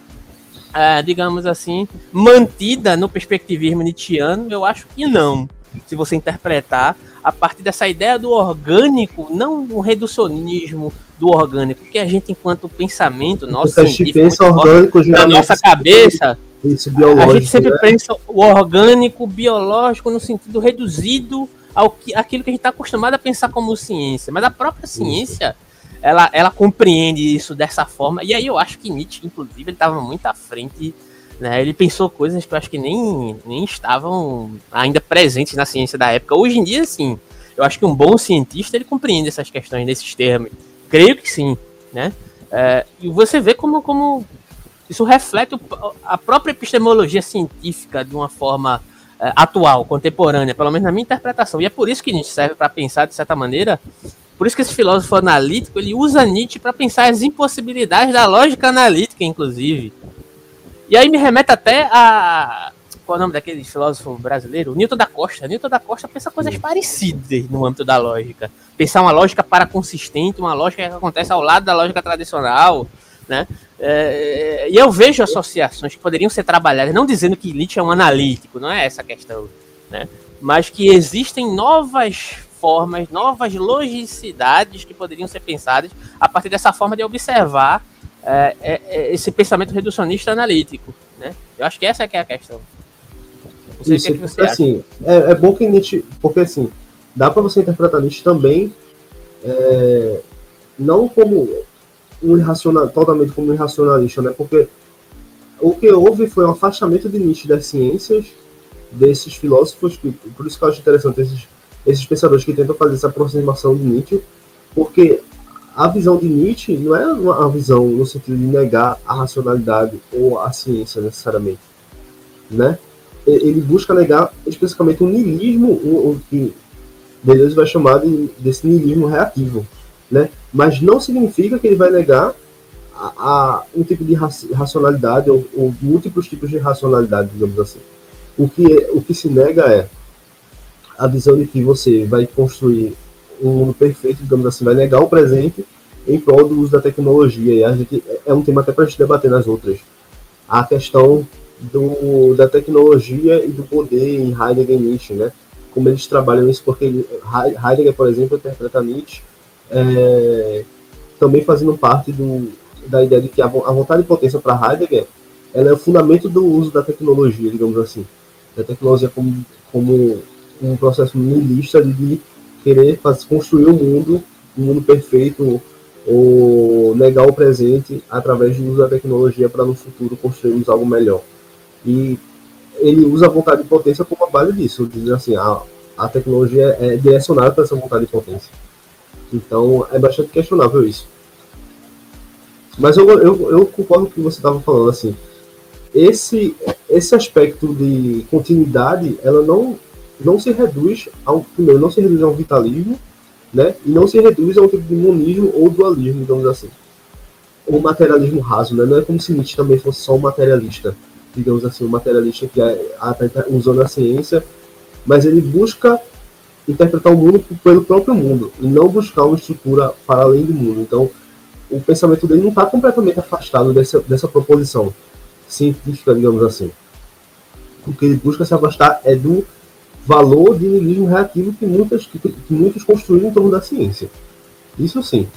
é, digamos assim, mantida no perspectivismo nietzschiano, eu acho que não. Se você interpretar a partir dessa ideia do orgânico, não do reducionismo do orgânico, que a gente, enquanto pensamento, nosso pensa orgânico na nossa cabeça, isso, a gente sempre né? pensa o orgânico, biológico, no sentido reduzido ao que, aquilo que a gente está acostumado a pensar como ciência. Mas a própria ciência, ela, ela compreende isso dessa forma. E aí eu acho que Nietzsche, inclusive, ele estava muito à frente né? Ele pensou coisas que eu acho que nem, nem estavam ainda presentes na ciência da época. Hoje em dia, sim. Eu acho que um bom cientista ele compreende essas questões nesses termos. Creio que sim, né? É, e você vê como, como isso reflete a própria epistemologia científica de uma forma é, atual, contemporânea, pelo menos na minha interpretação. E é por isso que Nietzsche serve para pensar de certa maneira. Por isso que esse filósofo analítico ele usa Nietzsche para pensar as impossibilidades da lógica analítica, inclusive. E aí me remete até a. Qual é o nome daquele filósofo brasileiro? Newton da Costa. Newton da Costa pensa coisas parecidas no âmbito da lógica. Pensar uma lógica para consistente, uma lógica que acontece ao lado da lógica tradicional. Né? É, e eu vejo associações que poderiam ser trabalhadas, não dizendo que Nietzsche é um analítico, não é essa a questão, né? mas que existem novas formas, novas logicidades que poderiam ser pensadas a partir dessa forma de observar é, é, é, esse pensamento reducionista analítico, né? Eu acho que essa é, que é a questão. Isso, que porque, assim, é, é, bom que Nietzsche, porque assim, dá para você interpretar Nietzsche também é, não como um irracional, totalmente como um irracionalista, né? Porque o que houve foi um afastamento de Nietzsche das ciências, desses filósofos, que, por isso que eu acho interessante esses, esses pensadores que tentam fazer essa aproximação de Nietzsche, porque a visão de Nietzsche não é uma visão no sentido de negar a racionalidade ou a ciência necessariamente, né? Ele busca negar especificamente o niilismo, o, que Deleuze vai chamar de, desse niilismo reativo, né? Mas não significa que ele vai negar a, a um tipo de racionalidade ou, ou, múltiplos tipos de racionalidade, digamos assim. O que, é, o que se nega é a visão de que você vai construir um mundo perfeito, digamos assim, vai negar o presente em prol do uso da tecnologia. E a gente, é um tema até para a gente debater nas outras. A questão do, da tecnologia e do poder em Heidegger e Nietzsche, né? Como eles trabalham isso, porque Heidegger, por exemplo, interpreta Nietzsche é, também fazendo parte do, da ideia de que a, vontade de potência para Heidegger ela é o fundamento do uso da tecnologia, digamos assim. Da tecnologia como, como um processo nihilista de querer fazer, construir um mundo, um mundo perfeito, ou negar o presente através do uso da tecnologia para no futuro construirmos algo melhor. E ele usa a vontade de potência como a base disso, dizendo assim, a, a tecnologia é direcionada para essa vontade de potência. Então é bastante questionável isso. Mas eu, eu, eu concordo com o que você estava falando, assim, esse, esse aspecto de continuidade, ela não, não se reduz ao, primeiro, não se reduz a um vitalismo, né, e não se reduz a um tipo de monismo ou dualismo, digamos assim. O materialismo raso, né, não é como se Nietzsche também fosse só um materialista, digamos assim, um materialista que é, usando a ciência, mas ele busca interpretar o mundo pelo próprio mundo, e não buscar uma estrutura para além do mundo. Então, o pensamento dele não está completamente afastado dessa, dessa proposição científica, digamos assim. O que ele busca se afastar é do valor de niilismo reativo que, muitas, que, que muitos construíram em torno da ciência. Isso sim.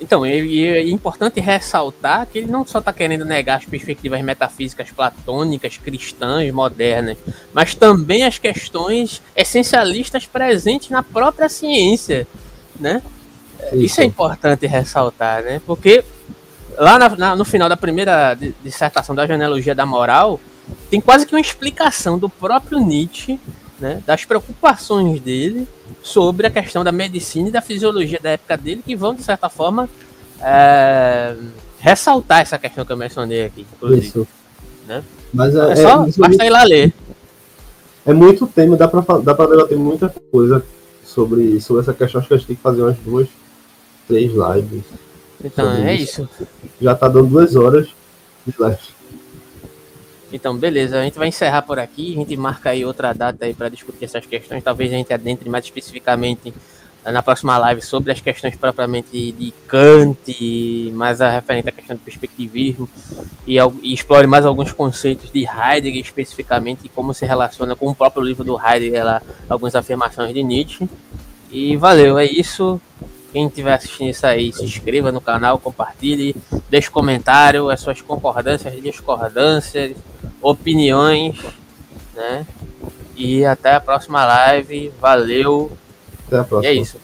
Então, e é importante ressaltar que ele não só está querendo negar as perspectivas metafísicas platônicas, cristãs, modernas, mas também as questões essencialistas presentes na própria ciência, né? Isso, Isso é importante ressaltar, né? Porque lá na, na, no final da primeira dissertação da genealogia da moral, tem quase que uma explicação do próprio Nietzsche, né, das preocupações dele sobre a questão da medicina e da fisiologia da época dele, que vão, de certa forma, é, ressaltar essa questão que eu mencionei aqui. Isso. Né? Mas é, é só, é, basta ir lá ler. É muito tema, dá pra, dá pra debater muita coisa sobre, sobre essa questão. Acho que a gente tem que fazer umas duas, três lives. Então, é isso. isso. Já tá dando duas horas de live. Então, beleza, a gente vai encerrar por aqui, a gente marca aí outra data aí para discutir essas questões, talvez a gente adentre mais especificamente na próxima live sobre as questões propriamente de Kant, mais a referente à questão do perspectivismo e, e, explore mais alguns conceitos de Heidegger especificamente e como se relaciona com o próprio livro do Heidegger lá, algumas afirmações de Nietzsche. E valeu, é isso. Quem estiver assistindo isso aí, se inscreva no canal, compartilhe, deixe comentário, as suas concordâncias, discordâncias, opiniões, né? E até a próxima live. Valeu. Até a próxima. E é isso.